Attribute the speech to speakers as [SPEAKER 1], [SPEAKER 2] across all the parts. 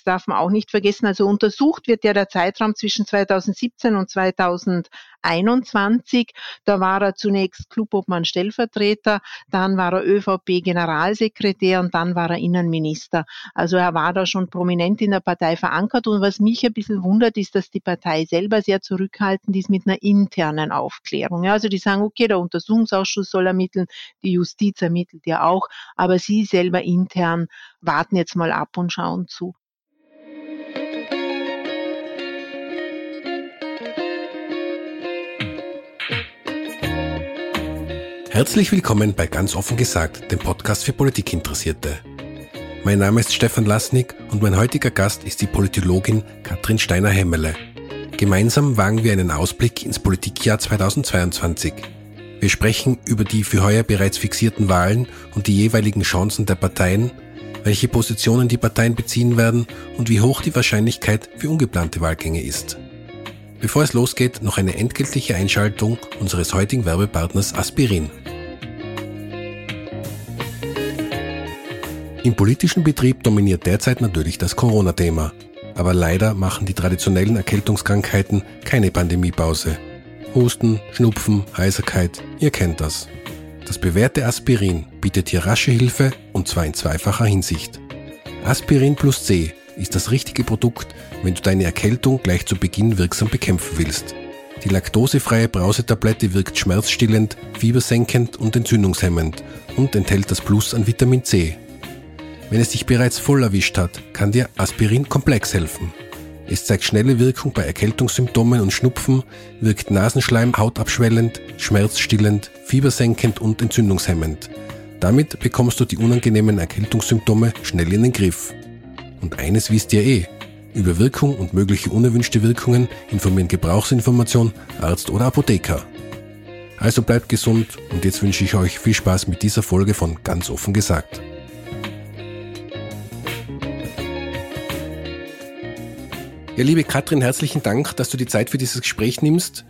[SPEAKER 1] das darf man auch nicht vergessen, also untersucht wird ja der Zeitraum zwischen 2017 und 2021. Da war er zunächst Clubobmann Stellvertreter, dann war er ÖVP Generalsekretär und dann war er Innenminister. Also er war da schon prominent in der Partei verankert und was mich ein bisschen wundert, ist, dass die Partei selber sehr zurückhaltend ist mit einer internen Aufklärung. Also die sagen, okay, der Untersuchungsausschuss soll ermitteln, die Justiz ermittelt ja auch, aber sie selber intern warten jetzt mal ab und schauen zu.
[SPEAKER 2] Herzlich willkommen bei Ganz offen gesagt, dem Podcast für Politikinteressierte. Mein Name ist Stefan Lasnik und mein heutiger Gast ist die Politologin Katrin Steiner-Hemmele. Gemeinsam wagen wir einen Ausblick ins Politikjahr 2022. Wir sprechen über die für heuer bereits fixierten Wahlen und die jeweiligen Chancen der Parteien, welche Positionen die Parteien beziehen werden und wie hoch die Wahrscheinlichkeit für ungeplante Wahlgänge ist. Bevor es losgeht, noch eine entgeltliche Einschaltung unseres heutigen Werbepartners Aspirin. Im politischen Betrieb dominiert derzeit natürlich das Corona-Thema. Aber leider machen die traditionellen Erkältungskrankheiten keine Pandemiepause. Husten, Schnupfen, Heiserkeit, ihr kennt das. Das bewährte Aspirin bietet hier rasche Hilfe und zwar in zweifacher Hinsicht. Aspirin plus C ist das richtige Produkt, wenn du deine Erkältung gleich zu Beginn wirksam bekämpfen willst. Die laktosefreie Brausetablette wirkt schmerzstillend, fiebersenkend und entzündungshemmend und enthält das Plus an Vitamin C. Wenn es dich bereits voll erwischt hat, kann dir Aspirin Komplex helfen. Es zeigt schnelle Wirkung bei Erkältungssymptomen und Schnupfen, wirkt Nasenschleim hautabschwellend, schmerzstillend, fiebersenkend und entzündungshemmend. Damit bekommst du die unangenehmen Erkältungssymptome schnell in den Griff. Und eines wisst ihr eh. Über Wirkung und mögliche unerwünschte Wirkungen informieren Gebrauchsinformation, Arzt oder Apotheker. Also bleibt gesund und jetzt wünsche ich euch viel Spaß mit dieser Folge von Ganz offen gesagt. Ja, liebe Katrin, herzlichen Dank, dass du die Zeit für dieses Gespräch nimmst.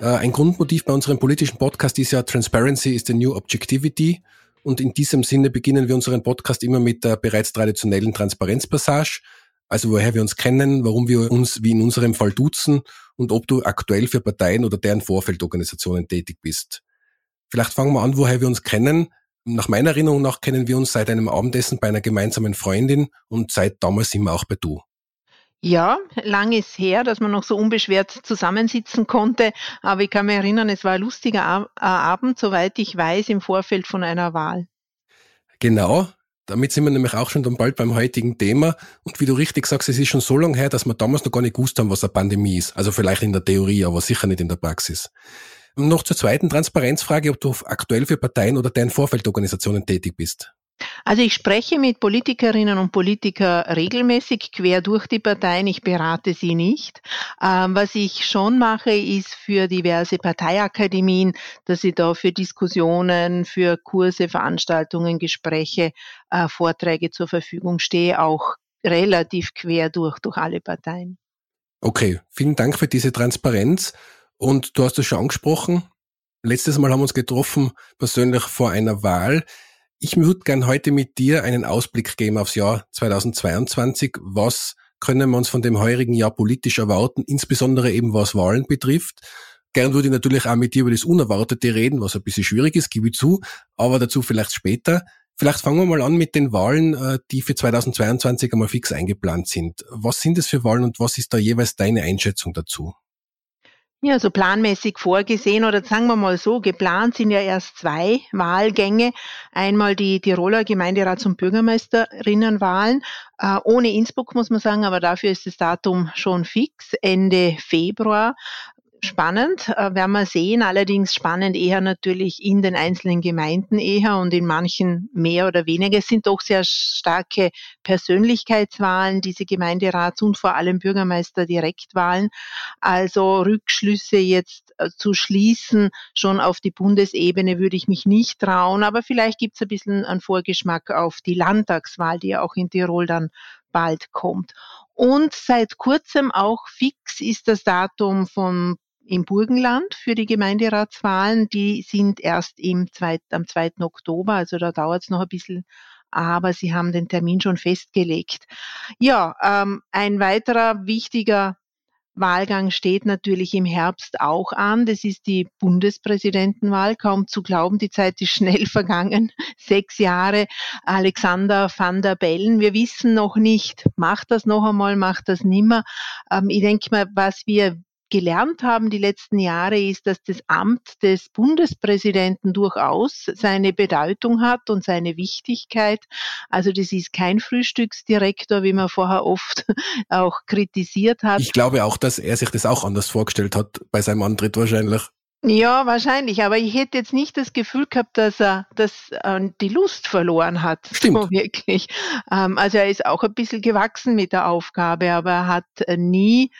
[SPEAKER 2] Äh, ein Grundmotiv bei unserem politischen Podcast ist ja Transparency is the new objectivity. Und in diesem Sinne beginnen wir unseren Podcast immer mit der bereits traditionellen Transparenzpassage. Also woher wir uns kennen, warum wir uns wie in unserem Fall duzen und ob du aktuell für Parteien oder deren Vorfeldorganisationen tätig bist. Vielleicht fangen wir an, woher wir uns kennen. Nach meiner Erinnerung nach kennen wir uns seit einem Abendessen bei einer gemeinsamen Freundin und seit damals sind wir auch bei du.
[SPEAKER 1] Ja, lang ist her, dass man noch so unbeschwert zusammensitzen konnte, aber ich kann mich erinnern, es war ein lustiger äh, Abend, soweit ich weiß, im Vorfeld von einer Wahl.
[SPEAKER 2] Genau, damit sind wir nämlich auch schon dann bald beim heutigen Thema. Und wie du richtig sagst, es ist schon so lange her, dass wir damals noch gar nicht gewusst haben, was eine Pandemie ist. Also vielleicht in der Theorie, aber sicher nicht in der Praxis. Noch zur zweiten Transparenzfrage, ob du aktuell für Parteien oder deren Vorfeldorganisationen tätig bist.
[SPEAKER 1] Also ich spreche mit Politikerinnen und Politikern regelmäßig quer durch die Parteien. Ich berate sie nicht. Ähm, was ich schon mache, ist für diverse Parteiakademien, dass ich da für Diskussionen, für Kurse, Veranstaltungen, Gespräche, äh, Vorträge zur Verfügung stehe, auch relativ quer durch, durch alle Parteien.
[SPEAKER 2] Okay, vielen Dank für diese Transparenz. Und du hast es schon angesprochen. Letztes Mal haben wir uns getroffen, persönlich vor einer Wahl. Ich würde gern heute mit dir einen Ausblick geben aufs Jahr 2022. Was können wir uns von dem heurigen Jahr politisch erwarten, insbesondere eben was Wahlen betrifft? Gern würde ich natürlich auch mit dir über das Unerwartete reden, was ein bisschen schwierig ist, gebe ich zu, aber dazu vielleicht später. Vielleicht fangen wir mal an mit den Wahlen, äh, die für 2022 einmal fix eingeplant sind. Was sind es für Wahlen und was ist da jeweils deine Einschätzung dazu?
[SPEAKER 1] Ja, so planmäßig vorgesehen oder sagen wir mal so, geplant sind ja erst zwei Wahlgänge. Einmal die Tiroler Gemeinderats- und Bürgermeisterinnenwahlen. Äh, ohne Innsbruck muss man sagen, aber dafür ist das Datum schon fix, Ende Februar spannend, äh, werden wir sehen. Allerdings spannend eher natürlich in den einzelnen Gemeinden eher und in manchen mehr oder weniger. Es sind doch sehr starke Persönlichkeitswahlen, diese Gemeinderats- und vor allem Bürgermeister-Direktwahlen. Also Rückschlüsse jetzt äh, zu schließen, schon auf die Bundesebene würde ich mich nicht trauen. Aber vielleicht gibt es ein bisschen einen Vorgeschmack auf die Landtagswahl, die ja auch in Tirol dann bald kommt. Und seit kurzem auch fix ist das Datum vom im Burgenland für die Gemeinderatswahlen. Die sind erst im zweit, am 2. Oktober, also da dauert es noch ein bisschen, aber sie haben den Termin schon festgelegt. Ja, ähm, ein weiterer wichtiger Wahlgang steht natürlich im Herbst auch an. Das ist die Bundespräsidentenwahl. Kaum zu glauben, die Zeit ist schnell vergangen. Sechs Jahre. Alexander van der Bellen. Wir wissen noch nicht, macht das noch einmal, macht das nimmer. Ähm, ich denke mal, was wir gelernt haben die letzten Jahre, ist, dass das Amt des Bundespräsidenten durchaus seine Bedeutung hat und seine Wichtigkeit. Also das ist kein Frühstücksdirektor, wie man vorher oft auch kritisiert hat.
[SPEAKER 2] Ich glaube auch, dass er sich das auch anders vorgestellt hat bei seinem Antritt wahrscheinlich.
[SPEAKER 1] Ja, wahrscheinlich. Aber ich hätte jetzt nicht das Gefühl gehabt, dass er dass, äh, die Lust verloren hat.
[SPEAKER 2] Stimmt.
[SPEAKER 1] So wirklich. Ähm, also er ist auch ein bisschen gewachsen mit der Aufgabe, aber er hat äh, nie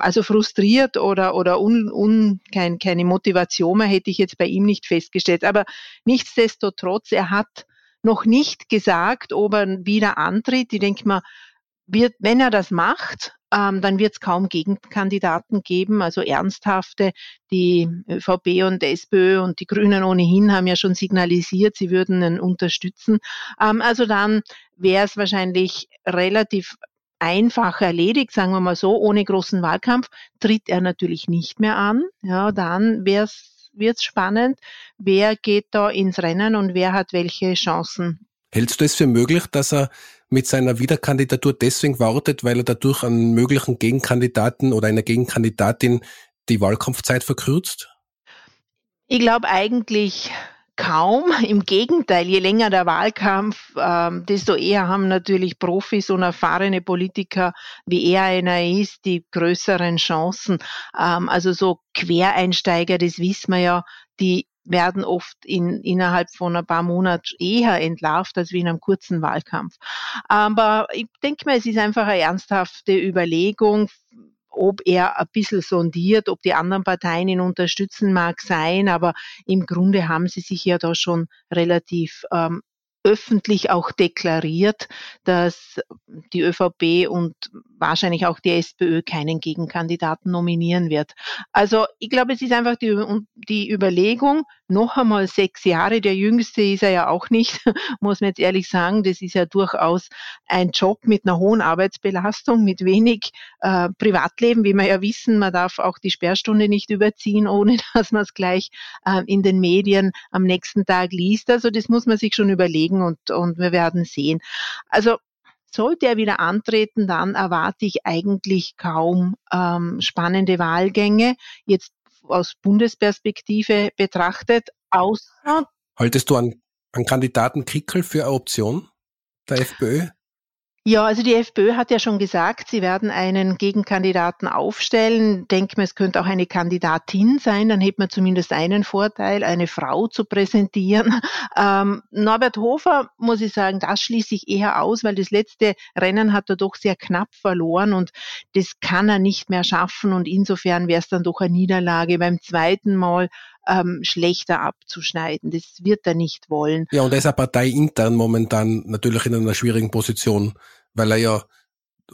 [SPEAKER 1] also frustriert oder, oder un, un, kein, keine Motivation mehr hätte ich jetzt bei ihm nicht festgestellt. Aber nichtsdestotrotz, er hat noch nicht gesagt, ob er wieder antritt. Ich denke mal, wird, wenn er das macht, ähm, dann wird es kaum Gegenkandidaten geben, also ernsthafte. Die ÖVP und SPÖ und die Grünen ohnehin haben ja schon signalisiert, sie würden ihn unterstützen. Ähm, also dann wäre es wahrscheinlich relativ einfach erledigt, sagen wir mal so, ohne großen Wahlkampf, tritt er natürlich nicht mehr an. Ja, dann wird es spannend, wer geht da ins Rennen und wer hat welche Chancen.
[SPEAKER 2] Hältst du es für möglich, dass er mit seiner Wiederkandidatur deswegen wartet, weil er dadurch einen möglichen Gegenkandidaten oder einer Gegenkandidatin die Wahlkampfzeit verkürzt?
[SPEAKER 1] Ich glaube eigentlich kaum. Im Gegenteil, je länger der Wahlkampf, ähm, desto eher haben natürlich Profis und erfahrene Politiker, wie er einer ist, die größeren Chancen. Ähm, also so Quereinsteiger, das wissen wir ja, die werden oft in, innerhalb von ein paar Monaten eher entlarvt als wie in einem kurzen Wahlkampf. Aber ich denke mal, es ist einfach eine ernsthafte Überlegung ob er ein bisschen sondiert, ob die anderen Parteien ihn unterstützen, mag sein, aber im Grunde haben sie sich ja da schon relativ ähm, öffentlich auch deklariert, dass die ÖVP und wahrscheinlich auch die SPÖ keinen Gegenkandidaten nominieren wird. Also ich glaube, es ist einfach die, die Überlegung, noch einmal sechs Jahre, der jüngste ist er ja auch nicht, muss man jetzt ehrlich sagen, das ist ja durchaus ein Job mit einer hohen Arbeitsbelastung, mit wenig äh, Privatleben, wie wir ja wissen, man darf auch die Sperrstunde nicht überziehen, ohne dass man es gleich äh, in den Medien am nächsten Tag liest. Also das muss man sich schon überlegen und, und wir werden sehen. Also sollte er wieder antreten, dann erwarte ich eigentlich kaum ähm, spannende Wahlgänge. Jetzt aus Bundesperspektive betrachtet, außer.
[SPEAKER 2] Haltest du an, an Kandidaten Kickel für eine Option der FPÖ?
[SPEAKER 1] Ja, also die FPÖ hat ja schon gesagt, sie werden einen Gegenkandidaten aufstellen. Denke mir, es könnte auch eine Kandidatin sein, dann hätte man zumindest einen Vorteil, eine Frau zu präsentieren. Ähm, Norbert Hofer, muss ich sagen, das schließe ich eher aus, weil das letzte Rennen hat er doch sehr knapp verloren und das kann er nicht mehr schaffen und insofern wäre es dann doch eine Niederlage. Beim zweiten Mal ähm, schlechter abzuschneiden. Das wird er nicht wollen.
[SPEAKER 2] Ja, und er ist eine Partei intern momentan natürlich in einer schwierigen Position, weil er ja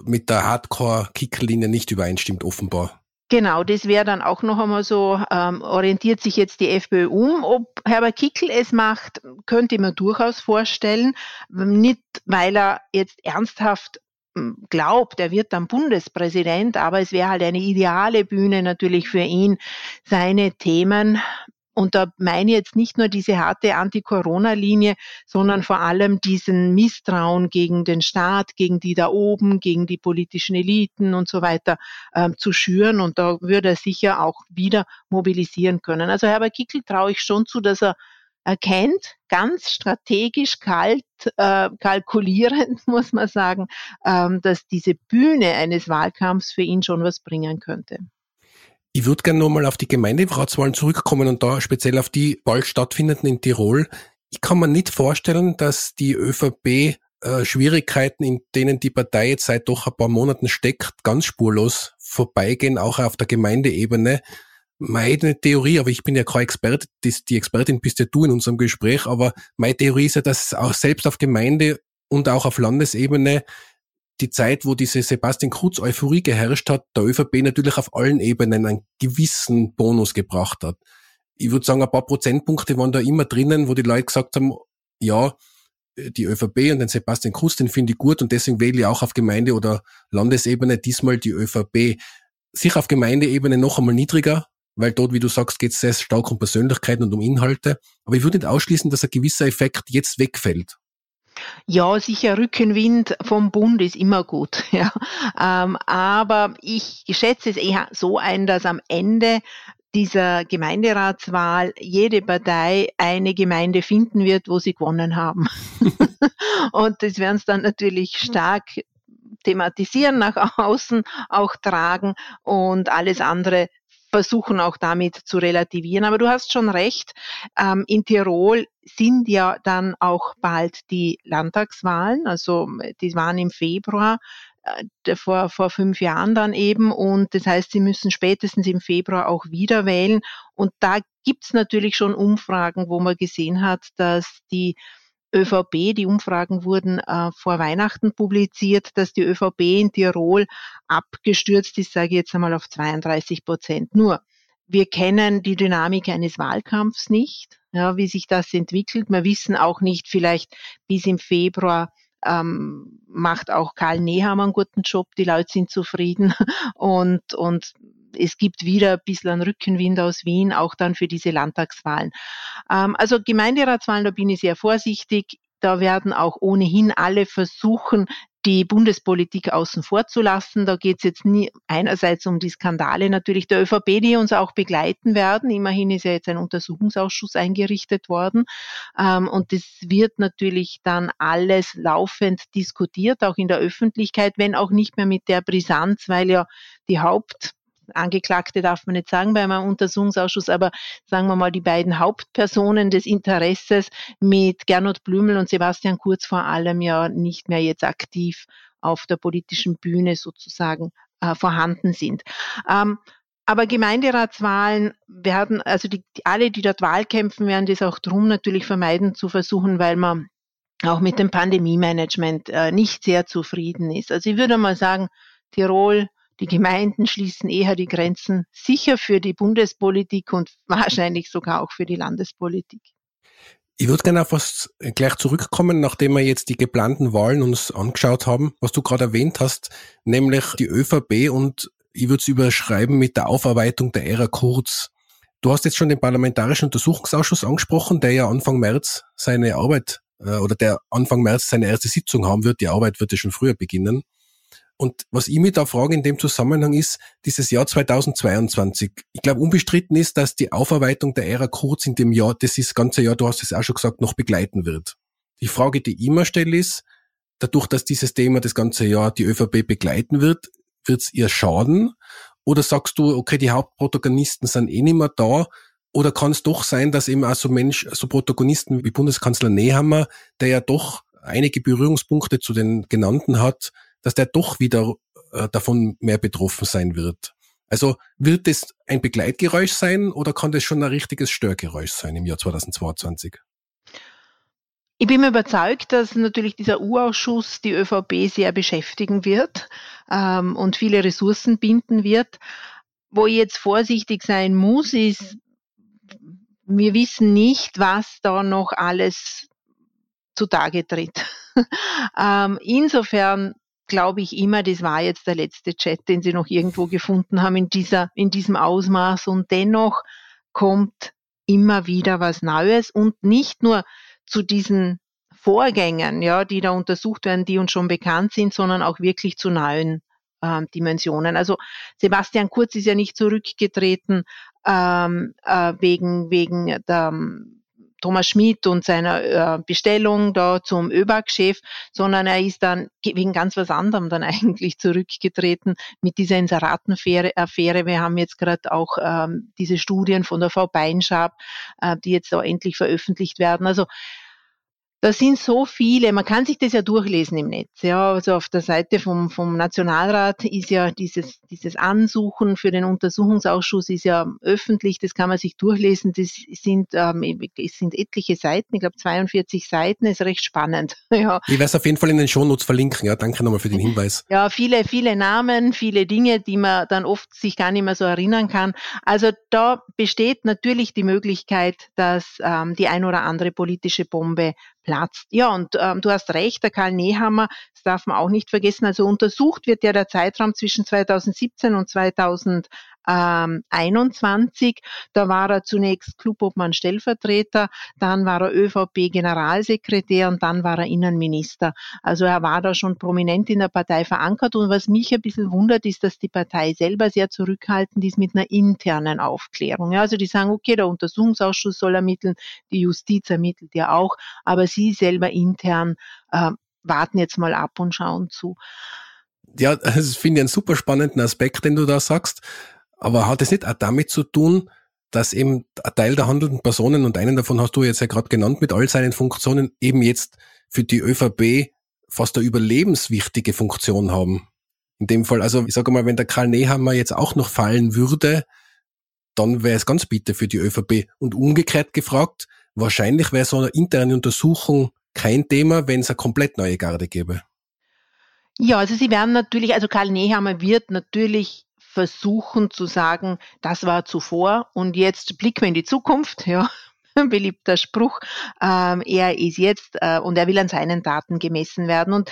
[SPEAKER 2] mit der Hardcore-Kicklinie nicht übereinstimmt, offenbar.
[SPEAKER 1] Genau, das wäre dann auch noch einmal so, ähm, orientiert sich jetzt die FPÖ um. Ob Herbert Kickl es macht, könnte ich mir durchaus vorstellen. Nicht, weil er jetzt ernsthaft glaubt, er wird dann Bundespräsident, aber es wäre halt eine ideale Bühne natürlich für ihn, seine Themen Und da meine ich jetzt nicht nur diese harte Anti-Corona-Linie, sondern vor allem diesen Misstrauen gegen den Staat, gegen die da oben, gegen die politischen Eliten und so weiter ähm, zu schüren. Und da würde er sicher auch wieder mobilisieren können. Also Herbert Kickel traue ich schon zu, dass er erkennt, ganz strategisch kalt, äh, kalkulierend, muss man sagen, ähm, dass diese Bühne eines Wahlkampfs für ihn schon was bringen könnte.
[SPEAKER 2] Ich würde gerne nochmal auf die Gemeinderatswahlen zurückkommen und da speziell auf die bald stattfindenden in Tirol. Ich kann mir nicht vorstellen, dass die ÖVP äh, Schwierigkeiten, in denen die Partei jetzt seit doch ein paar Monaten steckt, ganz spurlos vorbeigehen, auch auf der Gemeindeebene. Meine Theorie, aber ich bin ja kein Experte, die Expertin bist ja du in unserem Gespräch, aber meine Theorie ist ja, dass auch selbst auf Gemeinde und auch auf Landesebene die Zeit, wo diese Sebastian Kurz Euphorie geherrscht hat, der ÖVP natürlich auf allen Ebenen einen gewissen Bonus gebracht hat. Ich würde sagen, ein paar Prozentpunkte waren da immer drinnen, wo die Leute gesagt haben, ja, die ÖVP und den Sebastian Kurz, den finde ich gut und deswegen wähle ich auch auf Gemeinde- oder Landesebene diesmal die ÖVP. Sicher auf Gemeindeebene noch einmal niedriger, weil dort, wie du sagst, geht es sehr stark um Persönlichkeiten und um Inhalte. Aber ich würde nicht ausschließen, dass ein gewisser Effekt jetzt wegfällt.
[SPEAKER 1] Ja, sicher Rückenwind vom Bund ist immer gut. Ja. Ähm, aber ich schätze es eher so ein, dass am Ende dieser Gemeinderatswahl jede Partei eine Gemeinde finden wird, wo sie gewonnen haben. und das werden es dann natürlich stark thematisieren, nach außen auch tragen und alles andere versuchen auch damit zu relativieren. Aber du hast schon recht, ähm, in Tirol sind ja dann auch bald die Landtagswahlen, also die waren im Februar äh, vor, vor fünf Jahren dann eben. Und das heißt, sie müssen spätestens im Februar auch wieder wählen. Und da gibt's natürlich schon Umfragen, wo man gesehen hat, dass die ÖVP, die Umfragen wurden äh, vor Weihnachten publiziert, dass die ÖVP in Tirol abgestürzt ist, sage ich jetzt einmal auf 32 Prozent. Nur, wir kennen die Dynamik eines Wahlkampfs nicht, ja, wie sich das entwickelt. Wir wissen auch nicht, vielleicht bis im Februar ähm, macht auch Karl Nehammer einen guten Job, die Leute sind zufrieden und, und es gibt wieder ein bisschen Rückenwind aus Wien, auch dann für diese Landtagswahlen. Ähm, also Gemeinderatswahlen, da bin ich sehr vorsichtig. Da werden auch ohnehin alle versuchen, die Bundespolitik außen vor zu lassen. Da geht es jetzt nie einerseits um die Skandale natürlich der ÖVP, die uns auch begleiten werden. Immerhin ist ja jetzt ein Untersuchungsausschuss eingerichtet worden. Ähm, und das wird natürlich dann alles laufend diskutiert, auch in der Öffentlichkeit, wenn auch nicht mehr mit der Brisanz, weil ja die Haupt Angeklagte darf man nicht sagen bei einem Untersuchungsausschuss, aber sagen wir mal die beiden Hauptpersonen des Interesses mit Gernot Blümel und Sebastian Kurz vor allem ja nicht mehr jetzt aktiv auf der politischen Bühne sozusagen äh, vorhanden sind. Ähm, aber Gemeinderatswahlen werden, also die, alle, die dort Wahl kämpfen, werden das auch drum natürlich vermeiden zu versuchen, weil man auch mit dem Pandemie-Management äh, nicht sehr zufrieden ist. Also ich würde mal sagen, Tirol die Gemeinden schließen eher die Grenzen sicher für die Bundespolitik und wahrscheinlich sogar auch für die Landespolitik.
[SPEAKER 2] Ich würde gerne auf was gleich zurückkommen, nachdem wir jetzt die geplanten Wahlen uns angeschaut haben, was du gerade erwähnt hast, nämlich die ÖVP und ich würde es überschreiben mit der Aufarbeitung der Ära Kurz. Du hast jetzt schon den Parlamentarischen Untersuchungsausschuss angesprochen, der ja Anfang März seine Arbeit äh, oder der Anfang März seine erste Sitzung haben wird. Die Arbeit wird ja schon früher beginnen. Und was ich mich da frage in dem Zusammenhang ist, dieses Jahr 2022. Ich glaube, unbestritten ist, dass die Aufarbeitung der Ära Kurz in dem Jahr, das ist ganze Jahr, du hast es auch schon gesagt, noch begleiten wird. Die Frage, die ich immer stelle, ist, dadurch, dass dieses Thema das ganze Jahr die ÖVP begleiten wird, wird es ihr schaden? Oder sagst du, okay, die Hauptprotagonisten sind eh nicht mehr da? Oder kann es doch sein, dass eben auch so Mensch, so Protagonisten wie Bundeskanzler Nehammer, der ja doch einige Berührungspunkte zu den genannten hat, dass der doch wieder äh, davon mehr betroffen sein wird. Also wird es ein Begleitgeräusch sein oder kann das schon ein richtiges Störgeräusch sein im Jahr 2022?
[SPEAKER 1] Ich bin mir überzeugt, dass natürlich dieser U-Ausschuss die ÖVP sehr beschäftigen wird ähm, und viele Ressourcen binden wird. Wo ich jetzt vorsichtig sein muss, ist, wir wissen nicht, was da noch alles zutage tritt. ähm, insofern glaube ich immer, das war jetzt der letzte Chat, den sie noch irgendwo gefunden haben in dieser, in diesem Ausmaß. Und dennoch kommt immer wieder was Neues und nicht nur zu diesen Vorgängen, ja, die da untersucht werden, die uns schon bekannt sind, sondern auch wirklich zu neuen ähm, Dimensionen. Also Sebastian Kurz ist ja nicht zurückgetreten ähm, äh, wegen wegen der Thomas Schmidt und seiner äh, Bestellung da zum ÖBAG-Chef, sondern er ist dann wegen ganz was anderem dann eigentlich zurückgetreten mit dieser Inseratenaffäre. Wir haben jetzt gerade auch ähm, diese Studien von der Frau Beinschab, äh, die jetzt auch endlich veröffentlicht werden. Also da sind so viele, man kann sich das ja durchlesen im Netz. Ja, also auf der Seite vom, vom Nationalrat ist ja dieses, dieses Ansuchen für den Untersuchungsausschuss ist ja öffentlich, das kann man sich durchlesen. Das sind, ähm, es sind etliche Seiten, ich glaube 42 Seiten, ist recht spannend.
[SPEAKER 2] ja. Ich werde es auf jeden Fall in den Shownotes verlinken, ja, danke nochmal für den Hinweis.
[SPEAKER 1] Ja, viele, viele Namen, viele Dinge, die man dann oft sich gar nicht mehr so erinnern kann. Also da besteht natürlich die Möglichkeit, dass ähm, die ein oder andere politische Bombe platzt. Ja, und ähm, du hast recht, der Karl Nehammer, das darf man auch nicht vergessen, also untersucht wird ja der Zeitraum zwischen 2017 und 2000 ähm, 21. Da war er zunächst Clubobmann Stellvertreter, dann war er ÖVP Generalsekretär und dann war er Innenminister. Also er war da schon prominent in der Partei verankert und was mich ein bisschen wundert, ist, dass die Partei selber sehr zurückhaltend ist mit einer internen Aufklärung. Also die sagen, okay, der Untersuchungsausschuss soll ermitteln, die Justiz ermittelt ja auch, aber sie selber intern äh, warten jetzt mal ab und schauen zu.
[SPEAKER 2] Ja, das finde ich einen super spannenden Aspekt, den du da sagst. Aber hat es nicht auch damit zu tun, dass eben ein Teil der handelnden Personen, und einen davon hast du jetzt ja gerade genannt, mit all seinen Funktionen eben jetzt für die ÖVP fast eine überlebenswichtige Funktion haben. In dem Fall, also ich sage mal, wenn der Karl Nehammer jetzt auch noch fallen würde, dann wäre es ganz bitter für die ÖVP. Und umgekehrt gefragt, wahrscheinlich wäre so eine interne Untersuchung kein Thema, wenn es eine komplett neue Garde gäbe.
[SPEAKER 1] Ja, also sie werden natürlich, also Karl Nehammer wird natürlich versuchen zu sagen, das war zuvor und jetzt blicken wir in die Zukunft, ja, beliebter Spruch. Ähm, er ist jetzt äh, und er will an seinen Daten gemessen werden. Und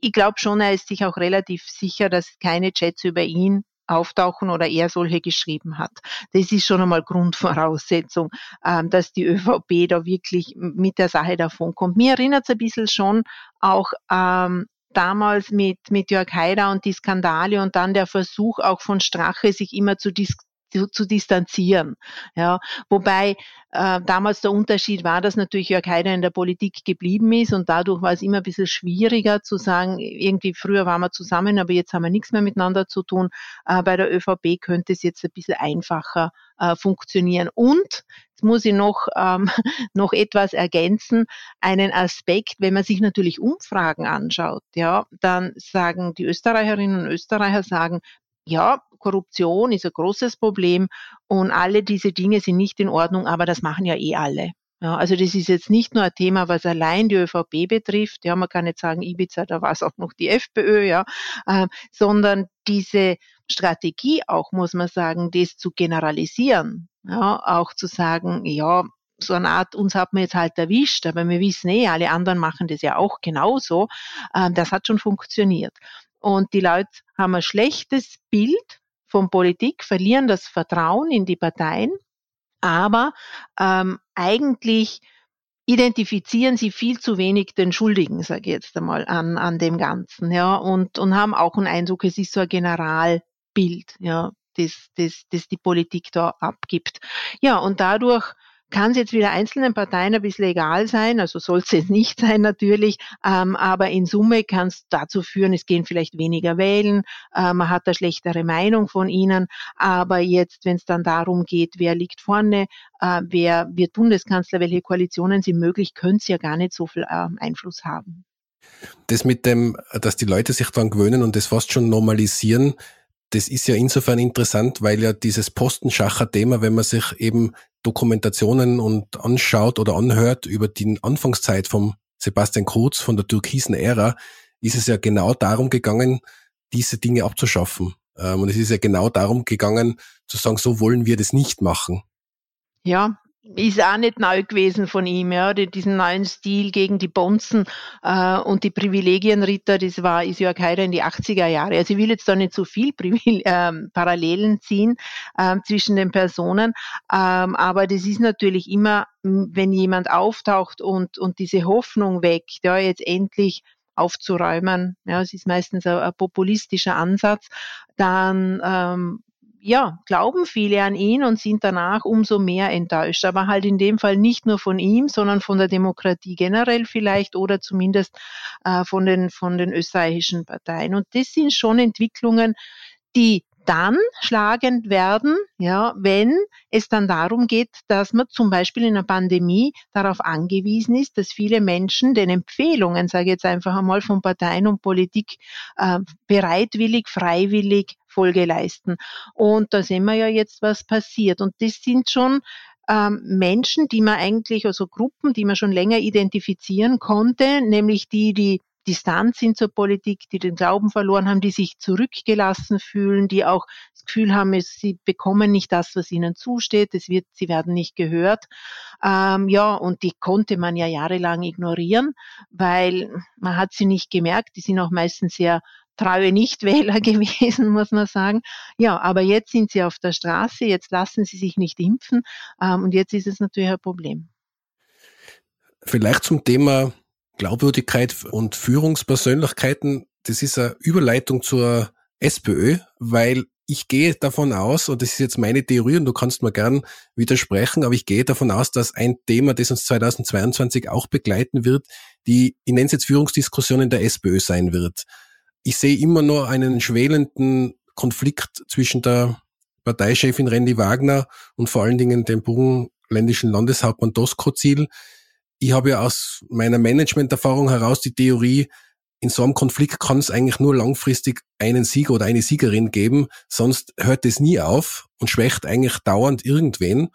[SPEAKER 1] ich glaube schon, er ist sich auch relativ sicher, dass keine Chats über ihn auftauchen oder er solche geschrieben hat. Das ist schon einmal Grundvoraussetzung, ähm, dass die ÖVP da wirklich mit der Sache davon kommt. Mir erinnert es ein bisschen schon auch ähm, damals mit, mit Jörg Haider und die Skandale und dann der Versuch auch von Strache, sich immer zu, dis zu, zu distanzieren. Ja, wobei äh, damals der Unterschied war, dass natürlich Jörg Haider in der Politik geblieben ist und dadurch war es immer ein bisschen schwieriger zu sagen, irgendwie früher waren wir zusammen, aber jetzt haben wir nichts mehr miteinander zu tun. Äh, bei der ÖVP könnte es jetzt ein bisschen einfacher äh, funktionieren. Und Jetzt muss ich noch, ähm, noch etwas ergänzen, einen Aspekt, wenn man sich natürlich Umfragen anschaut, ja, dann sagen die Österreicherinnen und Österreicher sagen, ja, Korruption ist ein großes Problem und alle diese Dinge sind nicht in Ordnung, aber das machen ja eh alle. Ja, also das ist jetzt nicht nur ein Thema, was allein die ÖVP betrifft. Ja, man kann nicht sagen Ibiza, da war es auch noch die FPÖ, ja, äh, sondern diese Strategie auch, muss man sagen, das zu generalisieren. Ja, auch zu sagen, ja, so eine Art, uns hat man jetzt halt erwischt, aber wir wissen eh, alle anderen machen das ja auch genauso. Ähm, das hat schon funktioniert. Und die Leute haben ein schlechtes Bild von Politik, verlieren das Vertrauen in die Parteien aber ähm, eigentlich identifizieren sie viel zu wenig den Schuldigen, sage ich jetzt einmal, an, an dem Ganzen, ja, und, und haben auch einen Eindruck, es ist so ein Generalbild, ja, das, das, das die Politik da abgibt. Ja, und dadurch kann es jetzt wieder einzelnen Parteien ein bisschen egal sein, also soll es jetzt nicht sein natürlich, ähm, aber in Summe kann es dazu führen, es gehen vielleicht weniger wählen, äh, man hat eine schlechtere Meinung von ihnen, aber jetzt, wenn es dann darum geht, wer liegt vorne, äh, wer wird Bundeskanzler, welche Koalitionen sind möglich, können sie ja gar nicht so viel äh, Einfluss haben.
[SPEAKER 2] Das mit dem, dass die Leute sich daran gewöhnen und das fast schon normalisieren, das ist ja insofern interessant, weil ja dieses Postenschacher-Thema, wenn man sich eben Dokumentationen und anschaut oder anhört über die Anfangszeit vom Sebastian Kurz von der türkisen Ära, ist es ja genau darum gegangen, diese Dinge abzuschaffen. Ähm, und es ist ja genau darum gegangen, zu sagen, so wollen wir das nicht machen.
[SPEAKER 1] Ja, ist auch nicht neu gewesen von ihm, ja, diesen neuen Stil gegen die Bonzen äh, und die Privilegienritter, das war, ist ja keiner in die 80er Jahre. Also ich will jetzt da nicht so viel Privile äh, Parallelen ziehen äh, zwischen den Personen, ähm, aber das ist natürlich immer, wenn jemand auftaucht und, und diese Hoffnung weckt, ja, jetzt endlich aufzuräumen, ja, es ist meistens ein, ein populistischer Ansatz, dann ähm, ja, glauben viele an ihn und sind danach umso mehr enttäuscht. Aber halt in dem Fall nicht nur von ihm, sondern von der Demokratie generell vielleicht oder zumindest äh, von, den, von den österreichischen Parteien. Und das sind schon Entwicklungen, die dann schlagend werden, ja, wenn es dann darum geht, dass man zum Beispiel in einer Pandemie darauf angewiesen ist, dass viele Menschen den Empfehlungen, sage ich jetzt einfach einmal von Parteien und Politik, äh, bereitwillig, freiwillig Folge leisten. Und da sehen wir ja jetzt, was passiert. Und das sind schon ähm, Menschen, die man eigentlich, also Gruppen, die man schon länger identifizieren konnte, nämlich die, die Distanz sind zur Politik, die den Glauben verloren haben, die sich zurückgelassen fühlen, die auch das Gefühl haben, sie bekommen nicht das, was ihnen zusteht, es wird, sie werden nicht gehört. Ähm, ja, und die konnte man ja jahrelang ignorieren, weil man hat sie nicht gemerkt. Die sind auch meistens sehr treue Nichtwähler gewesen, muss man sagen. Ja, aber jetzt sind sie auf der Straße, jetzt lassen sie sich nicht impfen ähm, und jetzt ist es natürlich ein Problem.
[SPEAKER 2] Vielleicht zum Thema Glaubwürdigkeit und Führungspersönlichkeiten. Das ist eine Überleitung zur SPÖ, weil ich gehe davon aus, und das ist jetzt meine Theorie und du kannst mir gern widersprechen, aber ich gehe davon aus, dass ein Thema, das uns 2022 auch begleiten wird, die, ich nenne es jetzt Führungsdiskussion in der SPÖ sein wird. Ich sehe immer nur einen schwelenden Konflikt zwischen der Parteichefin Randy Wagner und vor allen Dingen dem burgenländischen Landeshauptmann Dosko Ziel, ich habe ja aus meiner Management-Erfahrung heraus die Theorie, in so einem Konflikt kann es eigentlich nur langfristig einen Sieger oder eine Siegerin geben, sonst hört es nie auf und schwächt eigentlich dauernd irgendwen.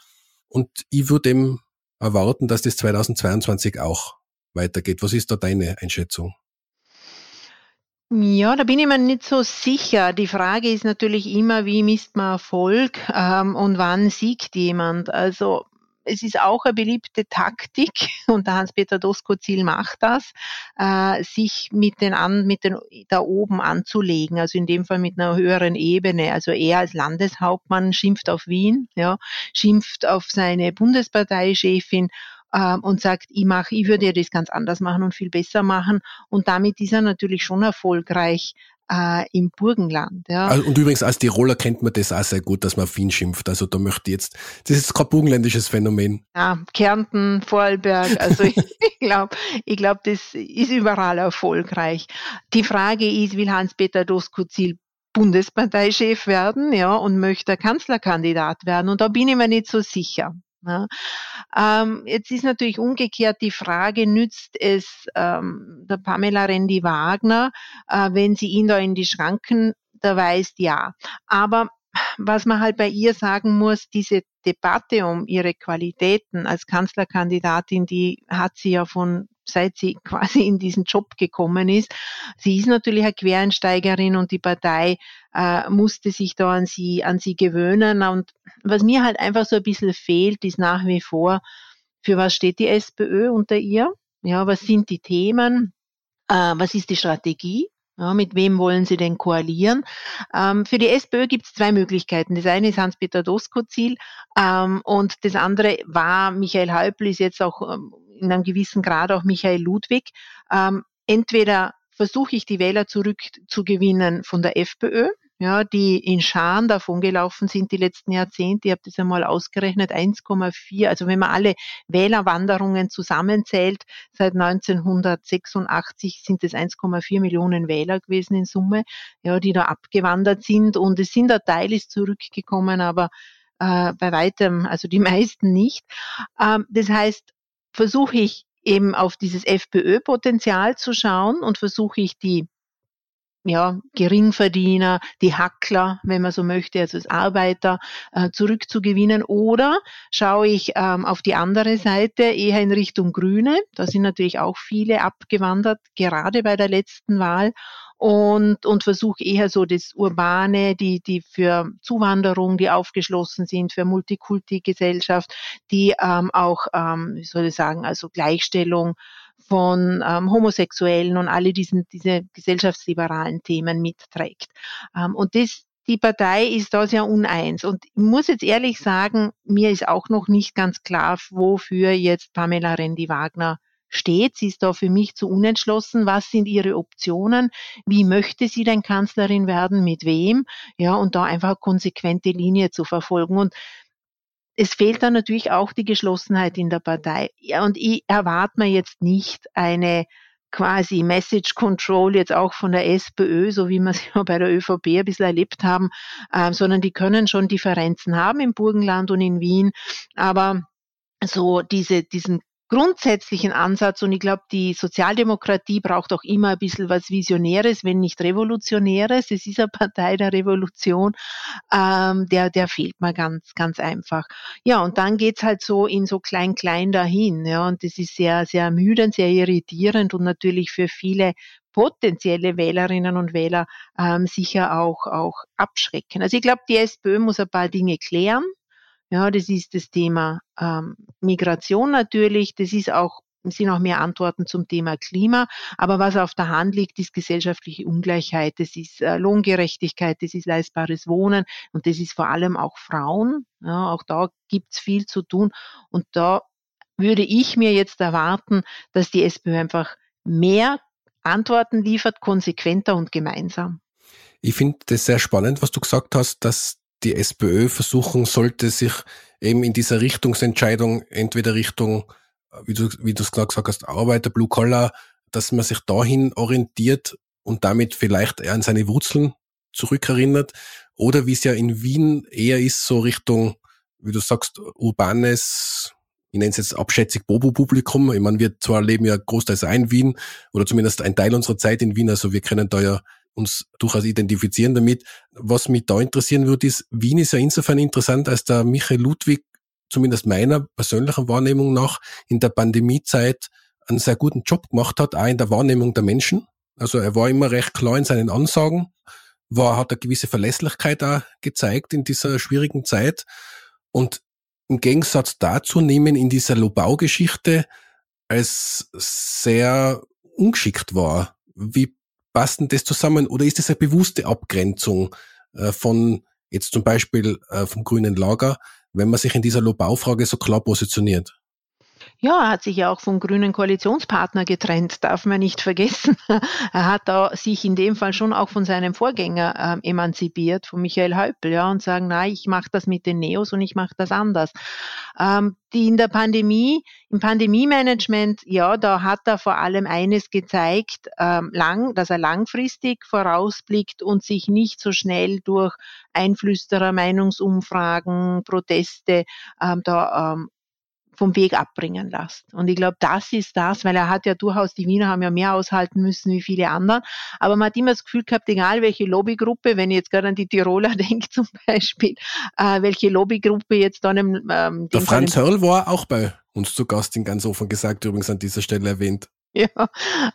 [SPEAKER 2] Und ich würde eben erwarten, dass das 2022 auch weitergeht. Was ist da deine Einschätzung?
[SPEAKER 1] Ja, da bin ich mir nicht so sicher. Die Frage ist natürlich immer, wie misst man Erfolg ähm, und wann siegt jemand. Also es ist auch eine beliebte Taktik und der Hans-Peter Doskozil macht das, äh, sich mit den, an, mit den da oben anzulegen, also in dem Fall mit einer höheren Ebene. Also er als Landeshauptmann schimpft auf Wien, ja, schimpft auf seine Bundesparteichefin ähm, und sagt, ich mache, ich würde ja das ganz anders machen und viel besser machen. Und damit ist er natürlich schon erfolgreich äh, im Burgenland. Ja.
[SPEAKER 2] Also, und übrigens als Tiroler kennt man das auch sehr gut, dass man auf Wien schimpft. Also da möchte ich jetzt, das ist kein burgenländisches Phänomen.
[SPEAKER 1] Ja, Kärnten, Vorarlberg, also ich glaube, ich glaub, das ist überall erfolgreich. Die Frage ist, will Hans-Peter Doskozil Bundesparteichef werden, ja, und möchte Kanzlerkandidat werden. Und da bin ich mir nicht so sicher. Ja. Ähm, jetzt ist natürlich umgekehrt die Frage, nützt es ähm, der Pamela Rendi Wagner, äh, wenn sie ihn da in die Schranken da weist, ja. Aber was man halt bei ihr sagen muss, diese Debatte um ihre Qualitäten als Kanzlerkandidatin, die hat sie ja von seit sie quasi in diesen Job gekommen ist. Sie ist natürlich eine Quereinsteigerin und die Partei äh, musste sich da an sie, an sie gewöhnen. Und was mir halt einfach so ein bisschen fehlt, ist nach wie vor, für was steht die SPÖ unter ihr? Ja, was sind die Themen? Äh, was ist die Strategie? Ja, mit wem wollen Sie denn koalieren? Ähm, für die SPÖ gibt es zwei Möglichkeiten. Das eine ist Hans-Peter Doskozil ähm, und das andere war Michael Häupl, ist jetzt auch ähm, in einem gewissen Grad auch Michael Ludwig. Ähm, entweder versuche ich die Wähler zurückzugewinnen von der FPÖ, ja, die in Scharen davon gelaufen sind die letzten Jahrzehnte. Ich habe das einmal ausgerechnet, 1,4. Also wenn man alle Wählerwanderungen zusammenzählt, seit 1986 sind es 1,4 Millionen Wähler gewesen in Summe, ja, die da abgewandert sind. Und es sind ein Teil ist zurückgekommen, aber äh, bei weitem, also die meisten nicht. Ähm, das heißt, versuche ich eben auf dieses FPÖ-Potenzial zu schauen und versuche ich die ja, Geringverdiener, die Hackler, wenn man so möchte, also als Arbeiter äh, zurückzugewinnen. Oder schaue ich ähm, auf die andere Seite eher in Richtung Grüne. Da sind natürlich auch viele abgewandert, gerade bei der letzten Wahl und, und versuche eher so das Urbane, die, die für Zuwanderung, die aufgeschlossen sind, für Multikulti-Gesellschaft, die ähm, auch, ähm, wie soll ich sagen, also Gleichstellung von ähm, Homosexuellen und alle diesen, diese gesellschaftsliberalen Themen mitträgt. Ähm, und das, die Partei ist da sehr uneins. Und ich muss jetzt ehrlich sagen, mir ist auch noch nicht ganz klar, wofür jetzt Pamela Rendi-Wagner steht. Sie ist da für mich zu unentschlossen. Was sind ihre Optionen? Wie möchte sie denn Kanzlerin werden? Mit wem? Ja, und da einfach konsequente Linie zu verfolgen. Und es fehlt dann natürlich auch die Geschlossenheit in der Partei. Ja, und ich erwarte mir jetzt nicht eine quasi Message Control jetzt auch von der SPÖ, so wie wir es ja bei der ÖVP ein bisschen erlebt haben, äh, sondern die können schon Differenzen haben im Burgenland und in Wien, aber so diese, diesen grundsätzlichen Ansatz und ich glaube, die Sozialdemokratie braucht auch immer ein bisschen was Visionäres, wenn nicht Revolutionäres. Es ist eine Partei der Revolution, ähm, der, der fehlt mir ganz, ganz einfach. Ja, und dann geht's halt so in so klein-klein dahin. Ja, und das ist sehr, sehr ermüdend, sehr irritierend und natürlich für viele potenzielle Wählerinnen und Wähler ähm, sicher auch, auch abschrecken. Also ich glaube, die SPÖ muss ein paar Dinge klären. Ja, das ist das Thema ähm, Migration natürlich. Das ist auch sind auch mehr Antworten zum Thema Klima. Aber was auf der Hand liegt, ist gesellschaftliche Ungleichheit, das ist äh, Lohngerechtigkeit, das ist leistbares Wohnen und das ist vor allem auch Frauen. Ja, auch da gibt's viel zu tun. Und da würde ich mir jetzt erwarten, dass die SPÖ einfach mehr Antworten liefert, konsequenter und gemeinsam.
[SPEAKER 2] Ich finde das sehr spannend, was du gesagt hast, dass die SPÖ versuchen sollte, sich eben in dieser Richtungsentscheidung, entweder Richtung, wie du, wie du es gesagt hast, Arbeiter, Blue Collar, dass man sich dahin orientiert und damit vielleicht an seine Wurzeln zurückerinnert, oder wie es ja in Wien eher ist, so Richtung, wie du sagst, urbanes, ich nenne es jetzt abschätzig Bobo-Publikum. Ich meine, wir zwar leben ja großteils ein Wien oder zumindest ein Teil unserer Zeit in Wien, also wir können da ja uns durchaus identifizieren damit. Was mich da interessieren würde, ist, Wien ist ja insofern interessant, als der Michael Ludwig, zumindest meiner persönlichen Wahrnehmung nach, in der Pandemiezeit einen sehr guten Job gemacht hat, auch in der Wahrnehmung der Menschen. Also er war immer recht klar in seinen Ansagen, war, hat eine gewisse Verlässlichkeit auch gezeigt in dieser schwierigen Zeit. Und im Gegensatz dazu nehmen in dieser Lobau-Geschichte als sehr ungeschickt war. Wie passt denn das zusammen oder ist das eine bewusste Abgrenzung äh, von jetzt zum Beispiel äh, vom grünen Lager, wenn man sich in dieser Lobaufrage so klar positioniert?
[SPEAKER 1] Ja, er hat sich ja auch vom grünen Koalitionspartner getrennt, darf man nicht vergessen. Er hat da sich in dem Fall schon auch von seinem Vorgänger ähm, emanzipiert, von Michael Häupl, ja, und sagen, nein, ich mache das mit den Neos und ich mache das anders. Ähm, die in der Pandemie, im Pandemie-Management, ja, da hat er vor allem eines gezeigt, ähm, lang, dass er langfristig vorausblickt und sich nicht so schnell durch Einflüsterer, Meinungsumfragen, Proteste ähm, da ähm, vom Weg abbringen lässt. Und ich glaube, das ist das, weil er hat ja durchaus, die Wiener haben ja mehr aushalten müssen wie viele anderen, aber man hat immer das Gefühl gehabt, egal welche Lobbygruppe, wenn ich jetzt gerade an die Tiroler denke zum Beispiel, äh, welche Lobbygruppe jetzt dann im...
[SPEAKER 2] Ähm, Der Franz Hörl war auch bei uns zu Gast, in ganz offen gesagt, übrigens an dieser Stelle erwähnt.
[SPEAKER 1] ja,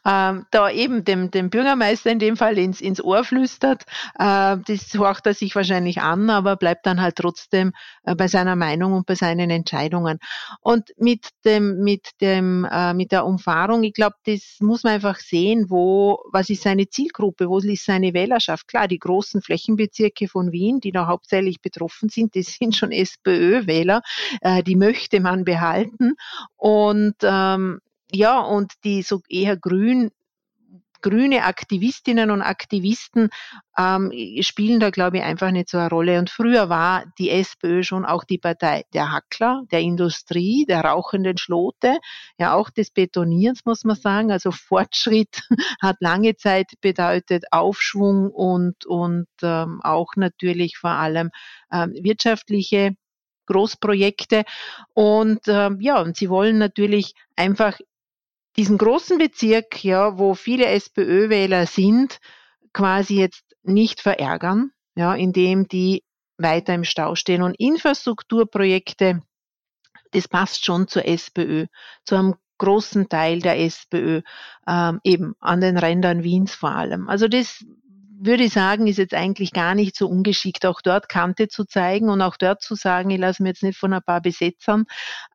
[SPEAKER 1] ähm, da eben dem, dem Bürgermeister in dem Fall ins, ins Ohr flüstert. Äh, das horcht er sich wahrscheinlich an, aber bleibt dann halt trotzdem äh, bei seiner Meinung und bei seinen Entscheidungen. Und mit dem, mit dem, äh, mit der Umfahrung, ich glaube, das muss man einfach sehen, wo, was ist seine Zielgruppe, wo ist seine Wählerschaft? Klar, die großen Flächenbezirke von Wien, die da hauptsächlich betroffen sind, das sind schon SPÖ-Wähler, äh, die möchte man behalten. Und ähm, ja, und die so eher grün grüne Aktivistinnen und Aktivisten ähm, spielen da, glaube ich, einfach nicht so eine Rolle. Und früher war die SPÖ schon auch die Partei der Hackler, der Industrie, der rauchenden Schlote, ja auch des Betonierens, muss man sagen. Also Fortschritt hat lange Zeit bedeutet Aufschwung und, und ähm, auch natürlich vor allem ähm, wirtschaftliche Großprojekte. Und ähm, ja, und sie wollen natürlich einfach diesen großen Bezirk, ja, wo viele SPÖ-Wähler sind, quasi jetzt nicht verärgern, ja, indem die weiter im Stau stehen. Und Infrastrukturprojekte, das passt schon zur SPÖ, zu einem großen Teil der SPÖ, ähm, eben an den Rändern Wiens vor allem. Also das würde ich sagen, ist jetzt eigentlich gar nicht so ungeschickt, auch dort Kante zu zeigen und auch dort zu sagen, ich lasse mir jetzt nicht von ein paar Besetzern,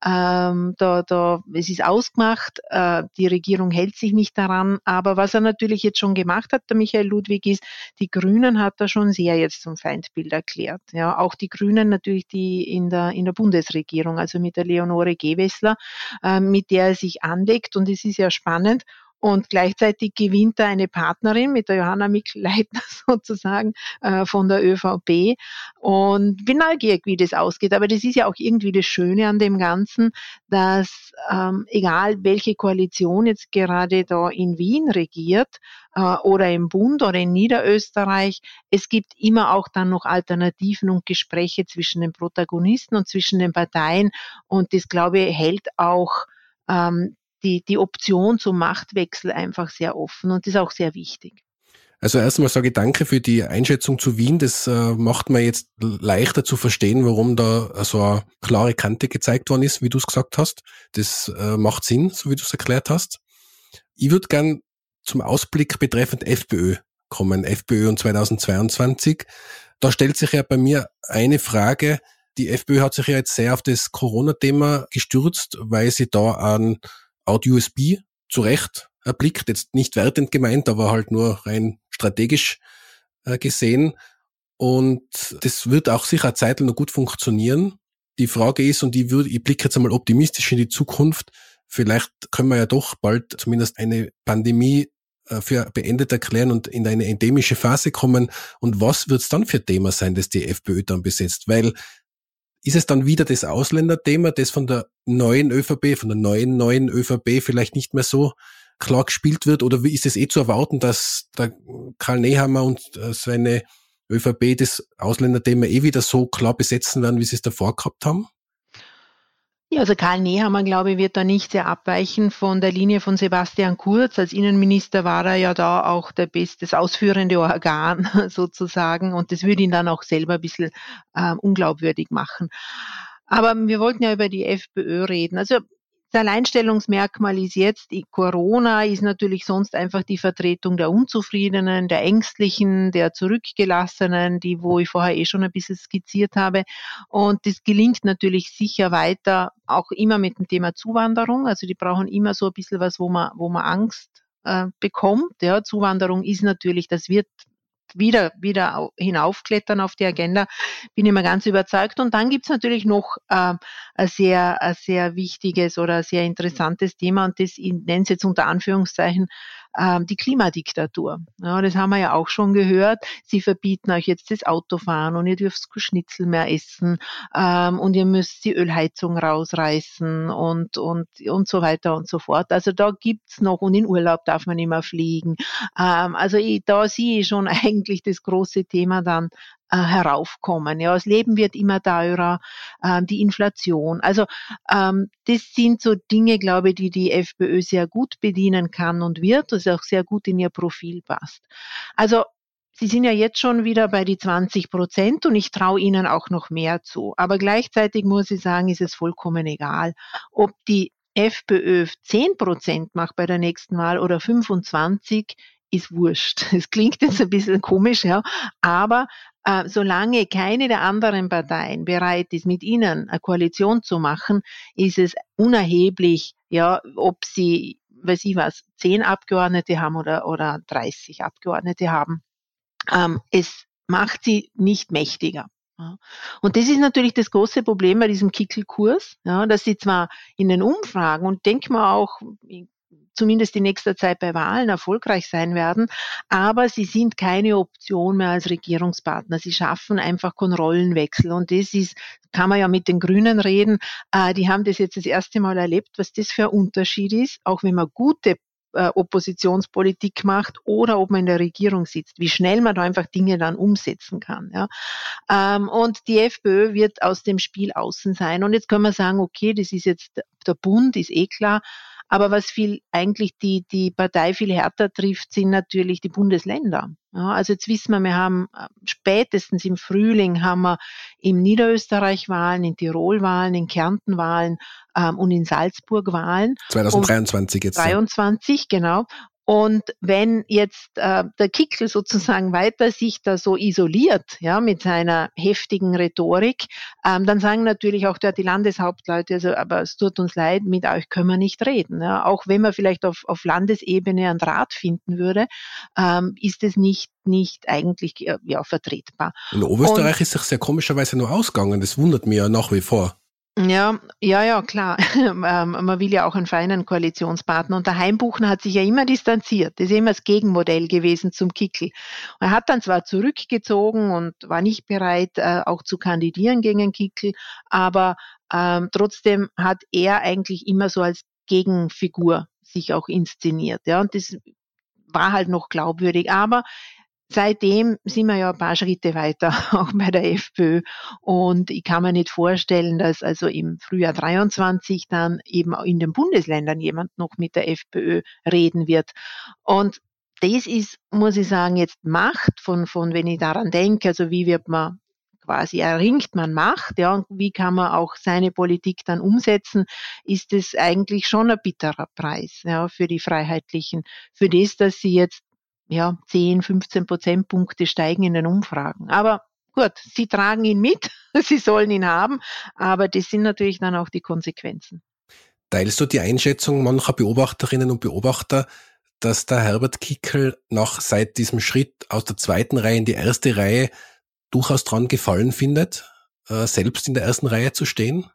[SPEAKER 1] ähm, da, da, es ist ausgemacht, äh, die Regierung hält sich nicht daran, aber was er natürlich jetzt schon gemacht hat, der Michael Ludwig, ist, die Grünen hat er schon sehr jetzt zum Feindbild erklärt. Ja, auch die Grünen natürlich, die in der, in der Bundesregierung, also mit der Leonore Gewessler, äh, mit der er sich anlegt und es ist ja spannend, und gleichzeitig gewinnt er eine Partnerin mit der Johanna Mikl-Leitner sozusagen äh, von der ÖVP. Und bin neugierig, wie das ausgeht. Aber das ist ja auch irgendwie das Schöne an dem Ganzen, dass ähm, egal welche Koalition jetzt gerade da in Wien regiert äh, oder im Bund oder in Niederösterreich, es gibt immer auch dann noch Alternativen und Gespräche zwischen den Protagonisten und zwischen den Parteien. Und das, glaube ich, hält auch ähm, die, die Option zum Machtwechsel einfach sehr offen und ist auch sehr wichtig.
[SPEAKER 2] Also erstmal sage ich danke für die Einschätzung zu Wien. Das äh, macht mir jetzt leichter zu verstehen, warum da so eine klare Kante gezeigt worden ist, wie du es gesagt hast. Das äh, macht Sinn, so wie du es erklärt hast. Ich würde gern zum Ausblick betreffend FPÖ kommen, FPÖ und 2022. Da stellt sich ja bei mir eine Frage. Die FPÖ hat sich ja jetzt sehr auf das Corona-Thema gestürzt, weil sie da an Audio-USB zu Recht erblickt, jetzt nicht wertend gemeint, aber halt nur rein strategisch äh, gesehen. Und das wird auch sicher eine Zeit noch gut funktionieren. Die Frage ist, und ich, würde, ich blicke jetzt einmal optimistisch in die Zukunft, vielleicht können wir ja doch bald zumindest eine Pandemie äh, für beendet erklären und in eine endemische Phase kommen. Und was wird es dann für Thema sein, das die FPÖ dann besetzt? Weil ist es dann wieder das Ausländerthema, das von der neuen ÖVP, von der neuen, neuen ÖVP vielleicht nicht mehr so klar gespielt wird? Oder ist es eh zu erwarten, dass der Karl Nehammer und äh, seine ÖVP das Ausländerthema eh wieder so klar besetzen werden, wie sie es davor gehabt haben?
[SPEAKER 1] Ja, also Karl Nehammer, glaube ich, wird da nicht sehr abweichen von der Linie von Sebastian Kurz. Als Innenminister war er ja da auch der beste, das ausführende Organ sozusagen und das würde ihn dann auch selber ein bisschen äh, unglaubwürdig machen. Aber wir wollten ja über die FPÖ reden. Also das Alleinstellungsmerkmal ist jetzt, Corona ist natürlich sonst einfach die Vertretung der Unzufriedenen, der Ängstlichen, der Zurückgelassenen, die, wo ich vorher eh schon ein bisschen skizziert habe. Und das gelingt natürlich sicher weiter, auch immer mit dem Thema Zuwanderung. Also die brauchen immer so ein bisschen was, wo man, wo man Angst äh, bekommt. Ja, Zuwanderung ist natürlich, das wird wieder, wieder hinaufklettern auf die Agenda, bin ich mir ganz überzeugt. Und dann gibt's natürlich noch äh, ein, sehr, ein sehr wichtiges oder ein sehr interessantes Thema und das, ich nenne es jetzt unter Anführungszeichen, ähm, die Klimadiktatur. Ja, das haben wir ja auch schon gehört. Sie verbieten euch jetzt das Autofahren und ihr dürft Schnitzel mehr essen ähm, und ihr müsst die Ölheizung rausreißen und, und, und so weiter und so fort. Also da gibt's noch, und in Urlaub darf man immer fliegen. Ähm, also ich, da sehe ich schon eigentlich das große Thema dann äh, heraufkommen. Ja, das Leben wird immer teurer, äh, die Inflation. Also ähm, das sind so Dinge, glaube ich, die die FPÖ sehr gut bedienen kann und wird, das auch sehr gut in ihr Profil passt. Also Sie sind ja jetzt schon wieder bei die 20 Prozent und ich traue Ihnen auch noch mehr zu. Aber gleichzeitig muss ich sagen, ist es vollkommen egal, ob die FPÖ 10 Prozent macht bei der nächsten Wahl oder 25, ist wurscht. Es klingt jetzt ein bisschen komisch, ja, aber äh, solange keine der anderen Parteien bereit ist, mit ihnen eine Koalition zu machen, ist es unerheblich, ja, ob sie, weiß ich was, zehn Abgeordnete haben oder, oder 30 Abgeordnete haben. Ähm, es macht sie nicht mächtiger. Und das ist natürlich das große Problem bei diesem Kickelkurs, ja, dass sie zwar in den Umfragen und denk mal auch, zumindest in nächster Zeit bei Wahlen erfolgreich sein werden. Aber sie sind keine Option mehr als Regierungspartner. Sie schaffen einfach Rollenwechsel. Und das ist, kann man ja mit den Grünen reden. Äh, die haben das jetzt das erste Mal erlebt, was das für ein Unterschied ist, auch wenn man gute äh, Oppositionspolitik macht oder ob man in der Regierung sitzt, wie schnell man da einfach Dinge dann umsetzen kann. Ja. Ähm, und die FPÖ wird aus dem Spiel außen sein. Und jetzt können wir sagen, okay, das ist jetzt der Bund, ist eh klar. Aber was viel eigentlich die, die Partei viel härter trifft, sind natürlich die Bundesländer. Ja, also jetzt wissen wir, wir haben äh, spätestens im Frühling haben wir im Niederösterreich Wahlen, in Tirol Wahlen, in Kärnten Wahlen ähm, und in Salzburg Wahlen.
[SPEAKER 2] 2023 jetzt.
[SPEAKER 1] 23, genau. Und wenn jetzt äh, der Kickel sozusagen weiter sich da so isoliert, ja, mit seiner heftigen Rhetorik, ähm, dann sagen natürlich auch dort die Landeshauptleute, also, aber es tut uns leid, mit euch können wir nicht reden. Ja. Auch wenn man vielleicht auf, auf Landesebene einen Draht finden würde, ähm, ist es nicht nicht eigentlich äh, ja, vertretbar.
[SPEAKER 2] In Oberösterreich Und, ist sich sehr komischerweise nur ausgegangen. Das wundert mich ja nach wie vor.
[SPEAKER 1] Ja, ja, ja, klar. Ähm, man will ja auch einen feinen Koalitionspartner. Und der Heimbuchner hat sich ja immer distanziert. Das ist immer das Gegenmodell gewesen zum Kickel. Er hat dann zwar zurückgezogen und war nicht bereit, äh, auch zu kandidieren gegen Kickel, aber ähm, trotzdem hat er eigentlich immer so als Gegenfigur sich auch inszeniert. Ja, und das war halt noch glaubwürdig. Aber Seitdem sind wir ja ein paar Schritte weiter, auch bei der FPÖ. Und ich kann mir nicht vorstellen, dass also im Frühjahr 23 dann eben in den Bundesländern jemand noch mit der FPÖ reden wird. Und das ist, muss ich sagen, jetzt Macht von, von, wenn ich daran denke, also wie wird man quasi erringt man Macht, ja, und wie kann man auch seine Politik dann umsetzen, ist es eigentlich schon ein bitterer Preis, ja, für die Freiheitlichen, für das, dass sie jetzt ja, 10, 15 Prozentpunkte steigen in den Umfragen. Aber gut, sie tragen ihn mit, sie sollen ihn haben, aber das sind natürlich dann auch die Konsequenzen.
[SPEAKER 2] Teilst du die Einschätzung mancher Beobachterinnen und Beobachter, dass der Herbert Kickel nach seit diesem Schritt aus der zweiten Reihe in die erste Reihe durchaus dran gefallen findet, äh, selbst in der ersten Reihe zu stehen?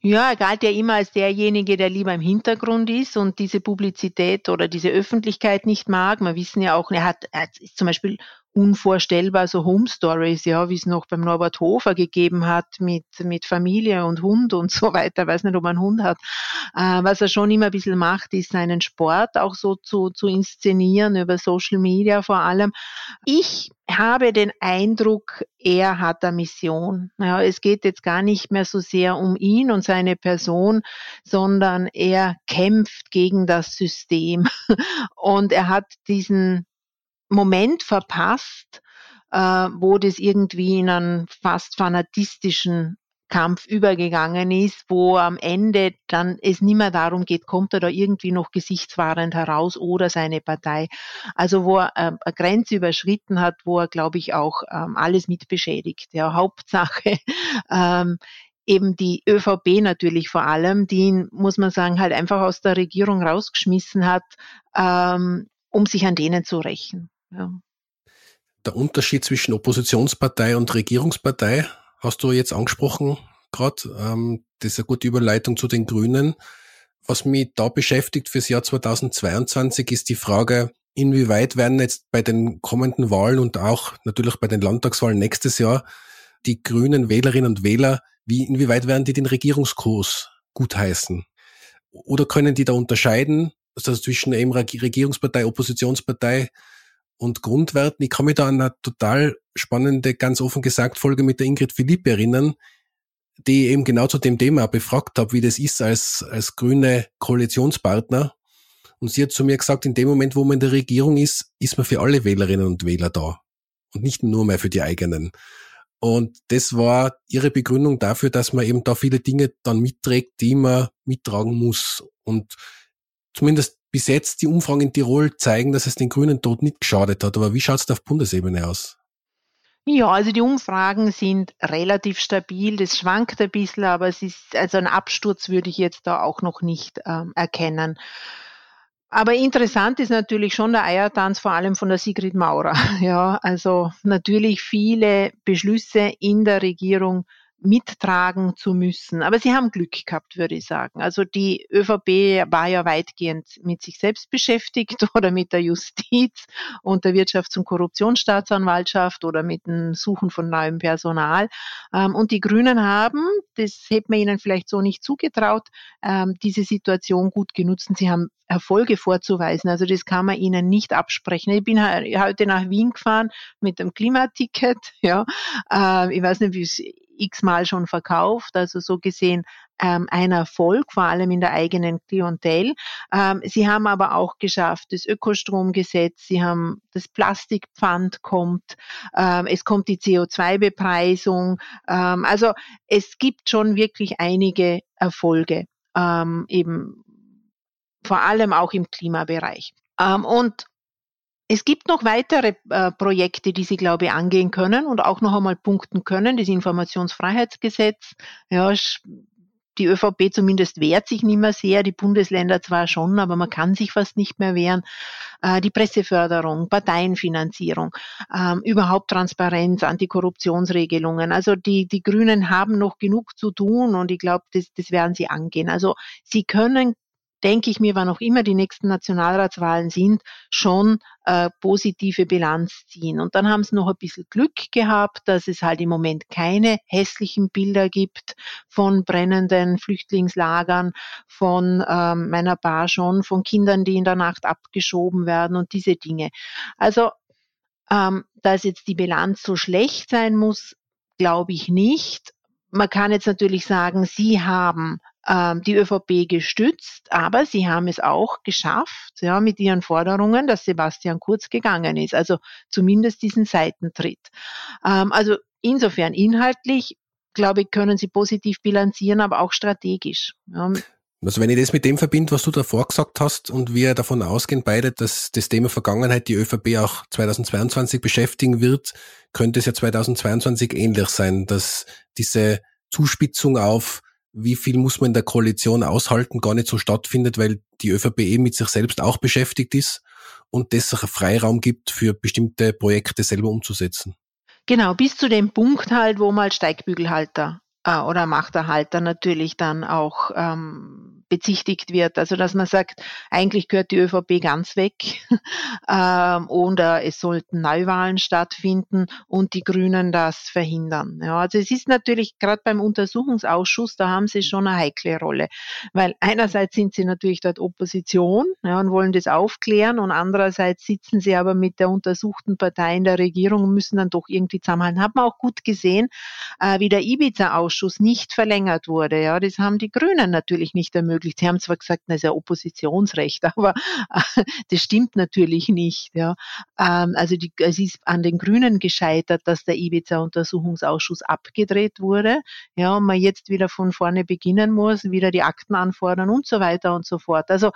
[SPEAKER 1] Ja, er galt ja immer als derjenige, der lieber im Hintergrund ist und diese Publizität oder diese Öffentlichkeit nicht mag. Wir wissen ja auch, er hat, er ist zum Beispiel unvorstellbar so Home Stories, ja, wie es noch beim Norbert Hofer gegeben hat mit, mit Familie und Hund und so weiter. Ich weiß nicht, ob er einen Hund hat. Äh, was er schon immer ein bisschen macht, ist seinen Sport auch so zu, zu inszenieren über Social Media vor allem. Ich habe den Eindruck, er hat eine Mission. Ja, es geht jetzt gar nicht mehr so sehr um ihn und seine Person, sondern er kämpft gegen das System. Und er hat diesen Moment verpasst, äh, wo das irgendwie in einen fast fanatistischen Kampf übergegangen ist, wo am Ende dann es nicht mehr darum geht, kommt er da irgendwie noch gesichtswahrend heraus oder seine Partei. Also wo er äh, eine Grenze überschritten hat, wo er, glaube ich, auch ähm, alles mit beschädigt. Ja, Hauptsache ähm, eben die ÖVP natürlich vor allem, die ihn, muss man sagen, halt einfach aus der Regierung rausgeschmissen hat, ähm, um sich an denen zu rächen. Ja.
[SPEAKER 2] Der Unterschied zwischen Oppositionspartei und Regierungspartei hast du jetzt angesprochen gerade. Ähm, das ist eine gute Überleitung zu den Grünen. Was mich da beschäftigt fürs Jahr 2022 ist die Frage, inwieweit werden jetzt bei den kommenden Wahlen und auch natürlich bei den Landtagswahlen nächstes Jahr die grünen Wählerinnen und Wähler, wie, inwieweit werden die den Regierungskurs gutheißen? Oder können die da unterscheiden, also zwischen eben Regierungspartei, Oppositionspartei, und Grundwerten. Ich kann mich da an eine total spannende, ganz offen gesagt, Folge mit der Ingrid Philippe erinnern, die eben genau zu dem Thema befragt habe, wie das ist als, als grüne Koalitionspartner. Und sie hat zu mir gesagt, in dem Moment, wo man in der Regierung ist, ist man für alle Wählerinnen und Wähler da. Und nicht nur mehr für die eigenen. Und das war ihre Begründung dafür, dass man eben da viele Dinge dann mitträgt, die man mittragen muss. Und zumindest bis jetzt die Umfragen in Tirol zeigen, dass es den Grünen Tod nicht geschadet hat. Aber wie schaut es auf Bundesebene aus?
[SPEAKER 1] Ja, also die Umfragen sind relativ stabil. Das schwankt ein bisschen, aber es ist, also ein Absturz würde ich jetzt da auch noch nicht ähm, erkennen. Aber interessant ist natürlich schon der Eiertanz, vor allem von der Sigrid Maurer. Ja, also natürlich viele Beschlüsse in der Regierung mittragen zu müssen. Aber sie haben Glück gehabt, würde ich sagen. Also die ÖVP war ja weitgehend mit sich selbst beschäftigt oder mit der Justiz und der Wirtschafts- und Korruptionsstaatsanwaltschaft oder mit dem Suchen von neuem Personal. Ähm, und die Grünen haben, das hätte man ihnen vielleicht so nicht zugetraut, ähm, diese Situation gut genutzt. Sie haben Erfolge vorzuweisen. Also das kann man ihnen nicht absprechen. Ich bin heute nach Wien gefahren mit dem Klimaticket. Ja, äh, ich weiß nicht, wie es x-mal schon verkauft, also so gesehen ähm, ein Erfolg, vor allem in der eigenen Klientel. Ähm, sie haben aber auch geschafft, das Ökostromgesetz, sie haben das Plastikpfand kommt, ähm, es kommt die CO2-Bepreisung. Ähm, also es gibt schon wirklich einige Erfolge, ähm, eben vor allem auch im Klimabereich. Ähm, und es gibt noch weitere äh, Projekte, die Sie, glaube ich, angehen können und auch noch einmal punkten können. Das Informationsfreiheitsgesetz, ja, die ÖVP zumindest wehrt sich nicht mehr sehr, die Bundesländer zwar schon, aber man kann sich fast nicht mehr wehren. Äh, die Presseförderung, Parteienfinanzierung, ähm, überhaupt Transparenz, Antikorruptionsregelungen. Also die, die Grünen haben noch genug zu tun und ich glaube, das, das werden sie angehen. Also sie können denke ich mir, wann auch immer die nächsten Nationalratswahlen sind, schon äh, positive Bilanz ziehen. Und dann haben sie noch ein bisschen Glück gehabt, dass es halt im Moment keine hässlichen Bilder gibt von brennenden Flüchtlingslagern, von ähm, meiner Bar schon, von Kindern, die in der Nacht abgeschoben werden und diese Dinge. Also, ähm, dass jetzt die Bilanz so schlecht sein muss, glaube ich nicht. Man kann jetzt natürlich sagen, Sie haben ähm, die ÖVP gestützt, aber sie haben es auch geschafft, ja, mit ihren Forderungen, dass Sebastian Kurz gegangen ist, also zumindest diesen Seitentritt. Ähm, also insofern inhaltlich, glaube ich, können sie positiv bilanzieren, aber auch strategisch. Ja.
[SPEAKER 2] Also wenn ich das mit dem verbinde, was du davor gesagt hast und wir davon ausgehen beide, dass das Thema Vergangenheit die ÖVP auch 2022 beschäftigen wird, könnte es ja 2022 ähnlich sein, dass diese Zuspitzung auf wie viel muss man in der Koalition aushalten, gar nicht so stattfindet, weil die ÖVP eh mit sich selbst auch beschäftigt ist und das Freiraum gibt, für bestimmte Projekte selber umzusetzen.
[SPEAKER 1] Genau, bis zu dem Punkt halt, wo mal Steigbügelhalter äh, oder Machterhalter natürlich dann auch ähm, bezichtigt wird. Also dass man sagt, eigentlich gehört die ÖVP ganz weg ähm, oder es sollten Neuwahlen stattfinden und die Grünen das verhindern. Ja, also es ist natürlich gerade beim Untersuchungsausschuss, da haben sie schon eine heikle Rolle, weil einerseits sind sie natürlich dort Opposition ja, und wollen das aufklären und andererseits sitzen sie aber mit der untersuchten Partei in der Regierung und müssen dann doch irgendwie zusammenhalten. Hat man auch gut gesehen, äh, wie der Ibiza-Ausschuss nicht verlängert wurde. Ja, das haben die Grünen natürlich nicht ermöglicht ermöglicht. Sie haben zwar gesagt, das ist ja Oppositionsrecht, aber äh, das stimmt natürlich nicht. Ja. Ähm, also die, es ist an den Grünen gescheitert, dass der Ibiza-Untersuchungsausschuss abgedreht wurde. Ja, und man jetzt wieder von vorne beginnen muss, wieder die Akten anfordern und so weiter und so fort. Also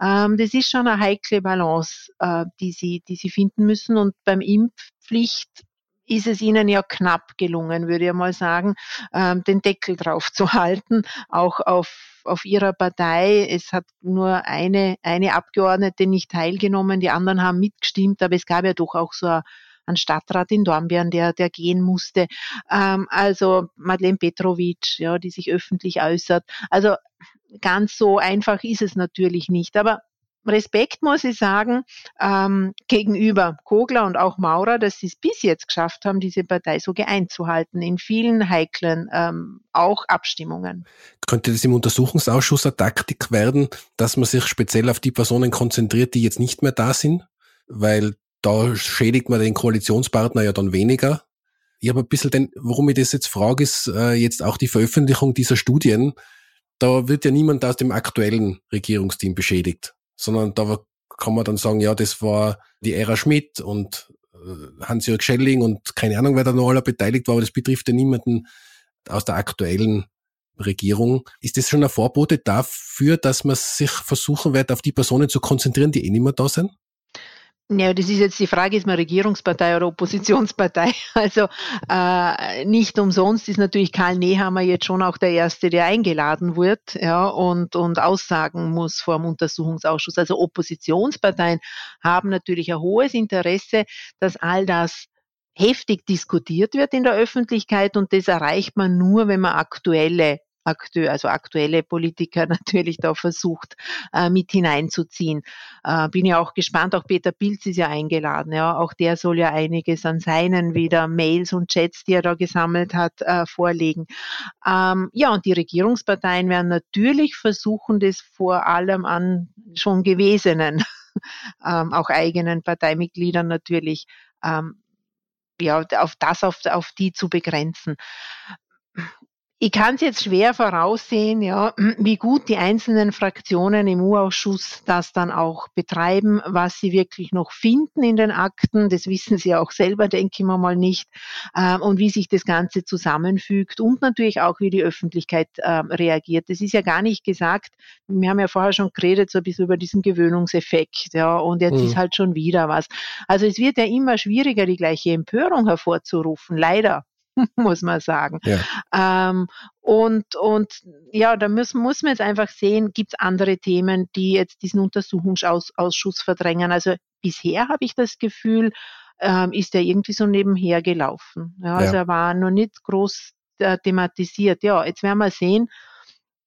[SPEAKER 1] ähm, das ist schon eine heikle Balance, äh, die sie, die sie finden müssen. Und beim Impfpflicht ist es ihnen ja knapp gelungen, würde ich mal sagen, ähm, den Deckel drauf zu halten, auch auf, auf ihrer Partei. Es hat nur eine, eine Abgeordnete nicht teilgenommen, die anderen haben mitgestimmt, aber es gab ja doch auch so ein Stadtrat in Dornbirn, der, der gehen musste. Ähm, also Madeleine Petrovic, ja, die sich öffentlich äußert. Also ganz so einfach ist es natürlich nicht. Aber Respekt, muss ich sagen, ähm, gegenüber Kogler und auch Maurer, dass sie es bis jetzt geschafft haben, diese Partei so einzuhalten in vielen heiklen ähm, auch Abstimmungen.
[SPEAKER 2] Könnte das im Untersuchungsausschuss eine Taktik werden, dass man sich speziell auf die Personen konzentriert, die jetzt nicht mehr da sind? Weil da schädigt man den Koalitionspartner ja dann weniger. Ich habe ein bisschen den, warum ich das jetzt frage, ist äh, jetzt auch die Veröffentlichung dieser Studien. Da wird ja niemand aus dem aktuellen Regierungsteam beschädigt sondern da kann man dann sagen, ja, das war die Ära Schmidt und äh, Hans-Jörg Schelling und keine Ahnung, wer da noch alle beteiligt war, aber das betrifft ja niemanden aus der aktuellen Regierung. Ist das schon ein Vorbote dafür, dass man sich versuchen wird, auf die Personen zu konzentrieren, die eh nicht mehr da sind?
[SPEAKER 1] Ja, das ist jetzt die Frage, ist man Regierungspartei oder Oppositionspartei? Also äh, nicht umsonst ist natürlich Karl Nehammer jetzt schon auch der Erste, der eingeladen wird ja, und, und aussagen muss vor dem Untersuchungsausschuss. Also Oppositionsparteien haben natürlich ein hohes Interesse, dass all das heftig diskutiert wird in der Öffentlichkeit und das erreicht man nur, wenn man aktuelle Akteur, also aktuelle Politiker natürlich da versucht äh, mit hineinzuziehen. Äh, bin ja auch gespannt, auch Peter Pilz ist ja eingeladen, ja, auch der soll ja einiges an seinen wieder Mails und Chats, die er da gesammelt hat, äh, vorlegen. Ähm, ja, und die Regierungsparteien werden natürlich versuchen, das vor allem an schon Gewesenen, ähm, auch eigenen Parteimitgliedern natürlich, ähm, ja, auf das, auf, auf die zu begrenzen ich kann es jetzt schwer voraussehen, ja, wie gut die einzelnen Fraktionen im U-Ausschuss das dann auch betreiben, was sie wirklich noch finden in den Akten. Das wissen sie auch selber, denke ich mal nicht. Ähm, und wie sich das Ganze zusammenfügt und natürlich auch, wie die Öffentlichkeit ähm, reagiert. Das ist ja gar nicht gesagt. Wir haben ja vorher schon geredet, so ein bisschen über diesen Gewöhnungseffekt, ja, und jetzt mhm. ist halt schon wieder was. Also es wird ja immer schwieriger, die gleiche Empörung hervorzurufen, leider. muss man sagen. Ja. Ähm, und, und ja, da muss, muss man jetzt einfach sehen, gibt es andere Themen, die jetzt diesen Untersuchungsausschuss verdrängen. Also bisher habe ich das Gefühl, ähm, ist er irgendwie so nebenher gelaufen. Ja, also ja. er war noch nicht groß äh, thematisiert. Ja, jetzt werden wir sehen,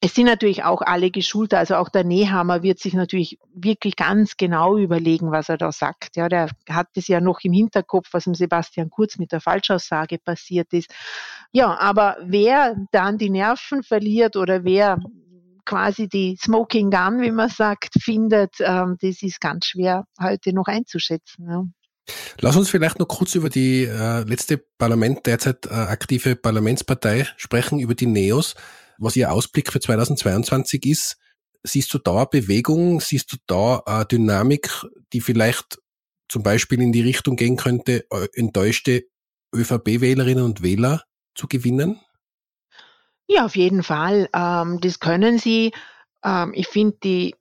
[SPEAKER 1] es sind natürlich auch alle geschult, also auch der Nehammer wird sich natürlich wirklich ganz genau überlegen, was er da sagt. Ja, der hat es ja noch im Hinterkopf, was dem Sebastian Kurz mit der Falschaussage passiert ist. Ja, aber wer dann die Nerven verliert oder wer quasi die Smoking Gun, wie man sagt, findet, ähm, das ist ganz schwer heute noch einzuschätzen. Ja.
[SPEAKER 2] Lass uns vielleicht noch kurz über die äh, letzte Parlament, derzeit äh, aktive Parlamentspartei sprechen, über die Neos was Ihr Ausblick für 2022 ist. Siehst du da Bewegung? Siehst du da eine Dynamik, die vielleicht zum Beispiel in die Richtung gehen könnte, äh, enttäuschte ÖVP-Wählerinnen und Wähler zu gewinnen?
[SPEAKER 1] Ja, auf jeden Fall. Ähm, das können sie. Ähm, ich finde die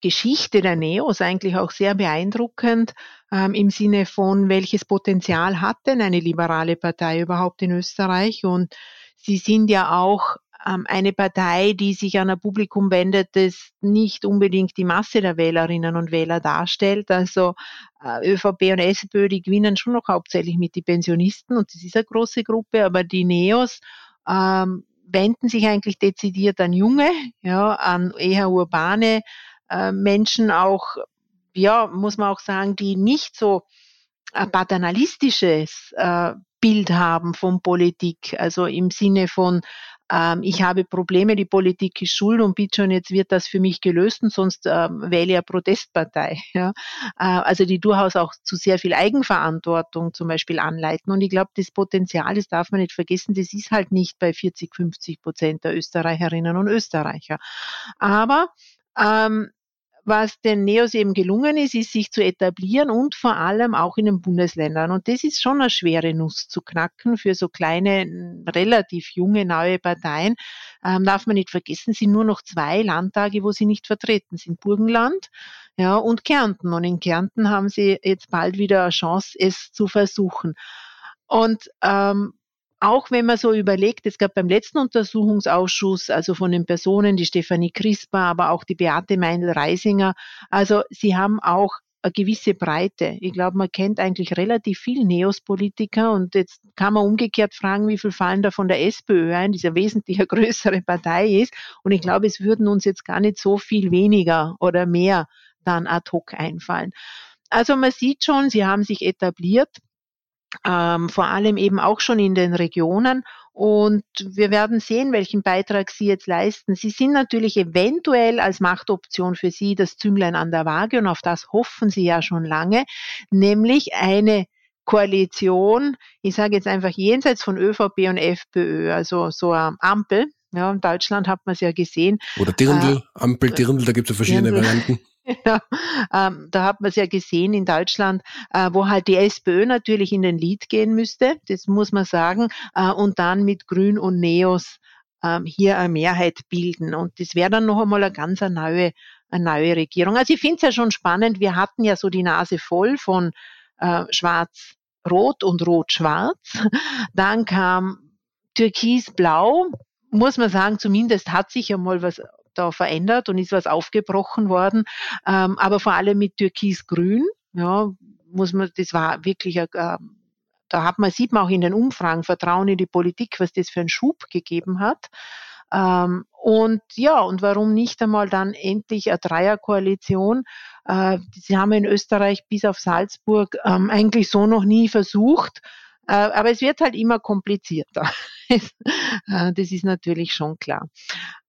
[SPEAKER 1] Geschichte der Neos eigentlich auch sehr beeindruckend ähm, im Sinne von, welches Potenzial hat denn eine liberale Partei überhaupt in Österreich? Und sie sind ja auch ähm, eine Partei, die sich an ein Publikum wendet, das nicht unbedingt die Masse der Wählerinnen und Wähler darstellt. Also äh, ÖVP und SPÖ, die gewinnen schon noch hauptsächlich mit den Pensionisten und das ist eine große Gruppe, aber die Neos ähm, wenden sich eigentlich dezidiert an Junge, ja, an eher urbane äh, Menschen auch, ja, muss man auch sagen, die nicht so paternalistisches äh, Bild haben von Politik, also im Sinne von ähm, ich habe Probleme, die Politik ist schuld und bitte schon, jetzt wird das für mich gelöst und sonst ähm, wähle eine Protestpartei. Ja? Äh, also die durchaus auch zu sehr viel Eigenverantwortung zum Beispiel anleiten. Und ich glaube, das Potenzial, das darf man nicht vergessen, das ist halt nicht bei 40, 50 Prozent der Österreicherinnen und Österreicher. Aber ähm, was den Neos eben gelungen ist, ist sich zu etablieren und vor allem auch in den Bundesländern. Und das ist schon eine schwere Nuss zu knacken für so kleine, relativ junge, neue Parteien. Ähm, darf man nicht vergessen, sind nur noch zwei Landtage, wo sie nicht vertreten sind. Burgenland ja, und Kärnten. Und in Kärnten haben sie jetzt bald wieder eine Chance, es zu versuchen. Und ähm, auch wenn man so überlegt, es gab beim letzten Untersuchungsausschuss, also von den Personen, die Stefanie Crisper, aber auch die Beate Meindl-Reisinger, also sie haben auch eine gewisse Breite. Ich glaube, man kennt eigentlich relativ viel Neos-Politiker und jetzt kann man umgekehrt fragen, wie viel fallen da von der SPÖ ein, die ja wesentlich eine größere Partei ist. Und ich glaube, es würden uns jetzt gar nicht so viel weniger oder mehr dann ad hoc einfallen. Also man sieht schon, sie haben sich etabliert ähm, vor allem eben auch schon in den Regionen. Und wir werden sehen, welchen Beitrag Sie jetzt leisten. Sie sind natürlich eventuell als Machtoption für Sie das Zünglein an der Waage und auf das hoffen Sie ja schon lange, nämlich eine Koalition, ich sage jetzt einfach jenseits von ÖVP und FPÖ, also so eine Ampel. Ja, in Deutschland hat man es ja gesehen.
[SPEAKER 2] Oder Dirndl, äh, Ampel, Dirndl, da gibt es ja verschiedene Dirndl. Varianten.
[SPEAKER 1] Ja, ähm, da hat man es ja gesehen in Deutschland, äh, wo halt die SPÖ natürlich in den Lied gehen müsste, das muss man sagen, äh, und dann mit Grün und Neos ähm, hier eine Mehrheit bilden. Und das wäre dann noch einmal eine ganz eine neue, eine neue Regierung. Also ich finde es ja schon spannend, wir hatten ja so die Nase voll von äh, Schwarz-Rot und Rot-Schwarz. Dann kam Türkis-Blau, muss man sagen, zumindest hat sich ja mal was da verändert und ist was aufgebrochen worden, ähm, aber vor allem mit Türkisgrün, ja, muss man, das war wirklich, äh, da hat man, sieht man auch in den Umfragen Vertrauen in die Politik, was das für einen Schub gegeben hat. Ähm, und ja, und warum nicht einmal dann endlich eine Dreierkoalition? Äh, sie haben in Österreich bis auf Salzburg ähm, eigentlich so noch nie versucht. Äh, aber es wird halt immer komplizierter. Äh, das ist natürlich schon klar.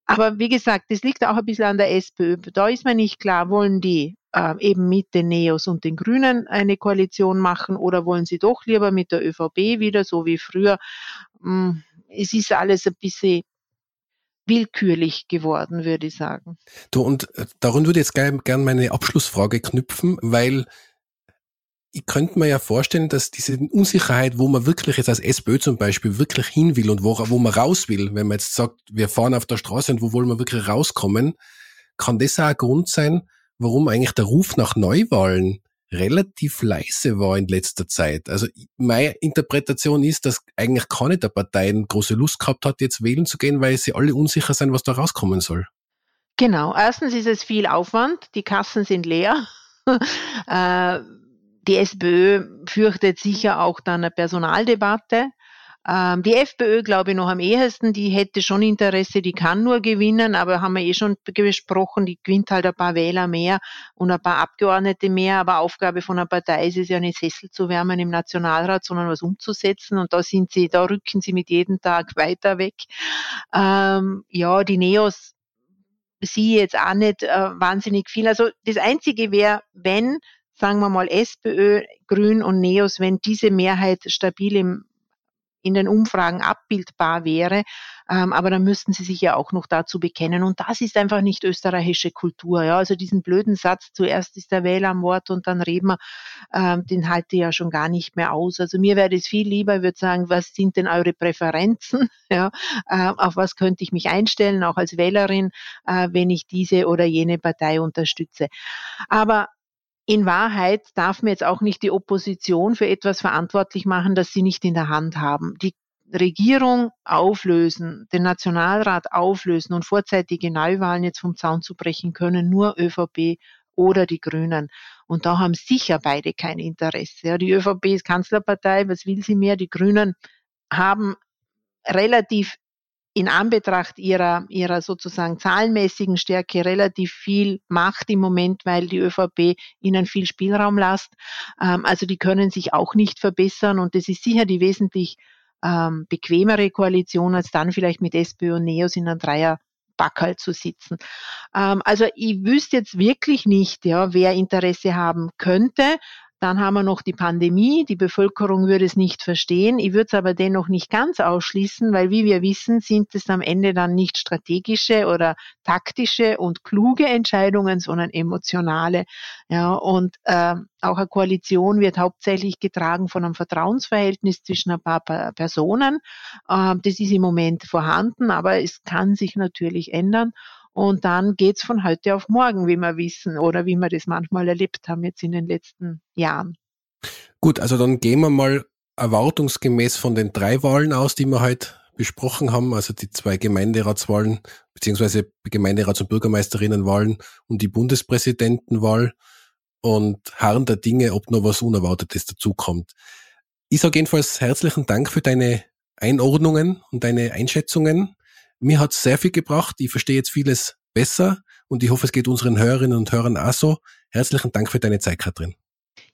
[SPEAKER 1] Aber wie gesagt, das liegt auch ein bisschen an der SPÖ. Da ist mir nicht klar, wollen die äh, eben mit den Neos und den Grünen eine Koalition machen oder wollen sie doch lieber mit der ÖVP wieder, so wie früher? Hm, es ist alles ein bisschen willkürlich geworden, würde ich sagen.
[SPEAKER 2] Du, und äh, darum würde ich jetzt gerne gern meine Abschlussfrage knüpfen, weil ich könnte mir ja vorstellen, dass diese Unsicherheit, wo man wirklich jetzt als SPÖ zum Beispiel wirklich hin will und wo, wo man raus will, wenn man jetzt sagt, wir fahren auf der Straße und wo wollen wir wirklich rauskommen, kann das auch ein Grund sein, warum eigentlich der Ruf nach Neuwahlen relativ leise war in letzter Zeit. Also meine Interpretation ist, dass eigentlich keine der Parteien große Lust gehabt hat, jetzt wählen zu gehen, weil sie alle unsicher sind, was da rauskommen soll.
[SPEAKER 1] Genau. Erstens ist es viel Aufwand. Die Kassen sind leer. Die SPÖ fürchtet sicher auch dann eine Personaldebatte. Ähm, die FPÖ, glaube ich, noch am ehesten, die hätte schon Interesse, die kann nur gewinnen, aber haben wir eh schon besprochen, die gewinnt halt ein paar Wähler mehr und ein paar Abgeordnete mehr, aber Aufgabe von einer Partei ist es ja nicht Sessel zu wärmen im Nationalrat, sondern was umzusetzen und da sind sie, da rücken sie mit jedem Tag weiter weg. Ähm, ja, die Neos sie jetzt auch nicht äh, wahnsinnig viel. Also das Einzige wäre, wenn, sagen wir mal, SPÖ, Grün und Neos, wenn diese Mehrheit stabil im in den Umfragen abbildbar wäre. Ähm, aber dann müssten sie sich ja auch noch dazu bekennen. Und das ist einfach nicht österreichische Kultur. Ja? Also diesen blöden Satz, zuerst ist der Wähler am Wort und dann reden wir, ähm, den halte ich ja schon gar nicht mehr aus. Also mir wäre es viel lieber, ich würde sagen, was sind denn eure Präferenzen? Ja? Äh, auf was könnte ich mich einstellen, auch als Wählerin, äh, wenn ich diese oder jene Partei unterstütze. Aber in Wahrheit darf man jetzt auch nicht die Opposition für etwas verantwortlich machen, das sie nicht in der Hand haben. Die Regierung auflösen, den Nationalrat auflösen und vorzeitige Neuwahlen jetzt vom Zaun zu brechen können, nur ÖVP oder die Grünen. Und da haben sicher beide kein Interesse. Ja, die ÖVP ist Kanzlerpartei, was will sie mehr? Die Grünen haben relativ in Anbetracht ihrer, ihrer sozusagen zahlenmäßigen Stärke relativ viel Macht im Moment, weil die ÖVP ihnen viel Spielraum lässt. Ähm, also die können sich auch nicht verbessern und das ist sicher die wesentlich ähm, bequemere Koalition, als dann vielleicht mit SPÖ und NEOS in einem Dreier Backerl zu sitzen. Ähm, also ich wüsste jetzt wirklich nicht, ja, wer Interesse haben könnte. Dann haben wir noch die Pandemie. Die Bevölkerung würde es nicht verstehen. Ich würde es aber dennoch nicht ganz ausschließen, weil wie wir wissen, sind es am Ende dann nicht strategische oder taktische und kluge Entscheidungen, sondern emotionale. Ja, und äh, auch eine Koalition wird hauptsächlich getragen von einem Vertrauensverhältnis zwischen ein paar Personen. Äh, das ist im Moment vorhanden, aber es kann sich natürlich ändern. Und dann geht's von heute auf morgen, wie wir wissen, oder wie wir das manchmal erlebt haben jetzt in den letzten Jahren.
[SPEAKER 2] Gut, also dann gehen wir mal erwartungsgemäß von den drei Wahlen aus, die wir heute besprochen haben, also die zwei Gemeinderatswahlen, beziehungsweise Gemeinderats- und Bürgermeisterinnenwahlen und die Bundespräsidentenwahl und harren der Dinge, ob noch was Unerwartetes dazukommt. Ich sage jedenfalls herzlichen Dank für deine Einordnungen und deine Einschätzungen. Mir hat sehr viel gebracht. Ich verstehe jetzt vieles besser und ich hoffe, es geht unseren Hörerinnen und Hörern auch so. Herzlichen Dank für deine Zeit, Katrin.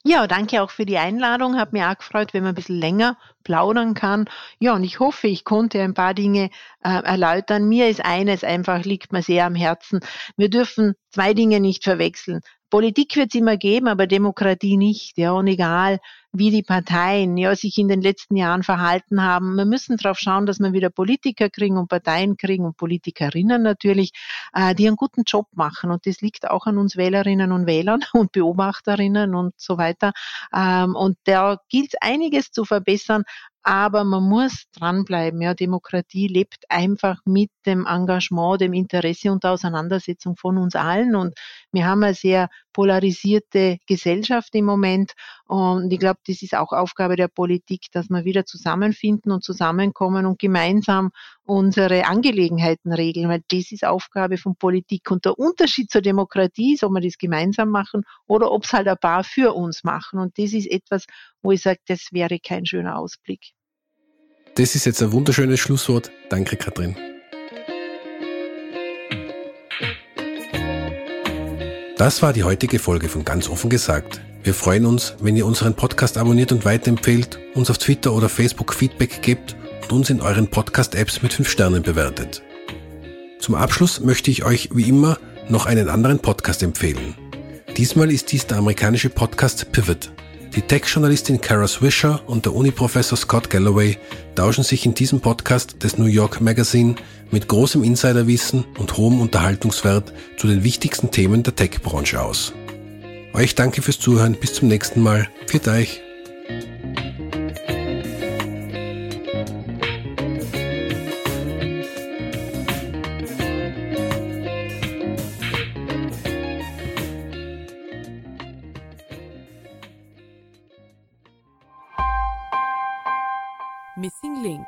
[SPEAKER 1] Ja, danke auch für die Einladung. Hat mir auch gefreut, wenn man ein bisschen länger plaudern kann. Ja, und ich hoffe, ich konnte ein paar Dinge äh, erläutern. Mir ist eines einfach, liegt mir sehr am Herzen. Wir dürfen zwei Dinge nicht verwechseln. Politik wird es immer geben, aber Demokratie nicht. Ja, und egal, wie die Parteien ja, sich in den letzten Jahren verhalten haben. Wir müssen darauf schauen, dass wir wieder Politiker kriegen und Parteien kriegen und Politikerinnen natürlich, äh, die einen guten Job machen. Und das liegt auch an uns Wählerinnen und Wählern und Beobachterinnen und so weiter. Ähm, und da gilt einiges zu verbessern, aber man muss dranbleiben. Ja, Demokratie lebt einfach mit dem Engagement, dem Interesse und der Auseinandersetzung von uns allen. Und wir haben eine sehr polarisierte Gesellschaft im Moment. Und ich glaube, das ist auch Aufgabe der Politik, dass wir wieder zusammenfinden und zusammenkommen und gemeinsam unsere Angelegenheiten regeln, weil das ist Aufgabe von Politik. Und der Unterschied zur Demokratie ist, ob wir das gemeinsam machen oder ob es halt ein paar für uns machen. Und das ist etwas, wo ich sage, das wäre kein schöner Ausblick.
[SPEAKER 2] Das ist jetzt ein wunderschönes Schlusswort. Danke, Katrin. Das war die heutige Folge von Ganz offen gesagt. Wir freuen uns, wenn ihr unseren Podcast abonniert und weiterempfehlt, uns auf Twitter oder Facebook Feedback gebt und uns in euren Podcast-Apps mit 5 Sternen bewertet. Zum Abschluss möchte ich euch wie immer noch einen anderen Podcast empfehlen. Diesmal ist dies der amerikanische Podcast Pivot. Die Tech-Journalistin Kara Swisher und der Uni-Professor Scott Galloway tauschen sich in diesem Podcast des New York Magazine mit großem Insiderwissen und hohem Unterhaltungswert zu den wichtigsten Themen der Tech-Branche aus. Euch danke fürs Zuhören, bis zum nächsten Mal. Für euch.
[SPEAKER 3] Link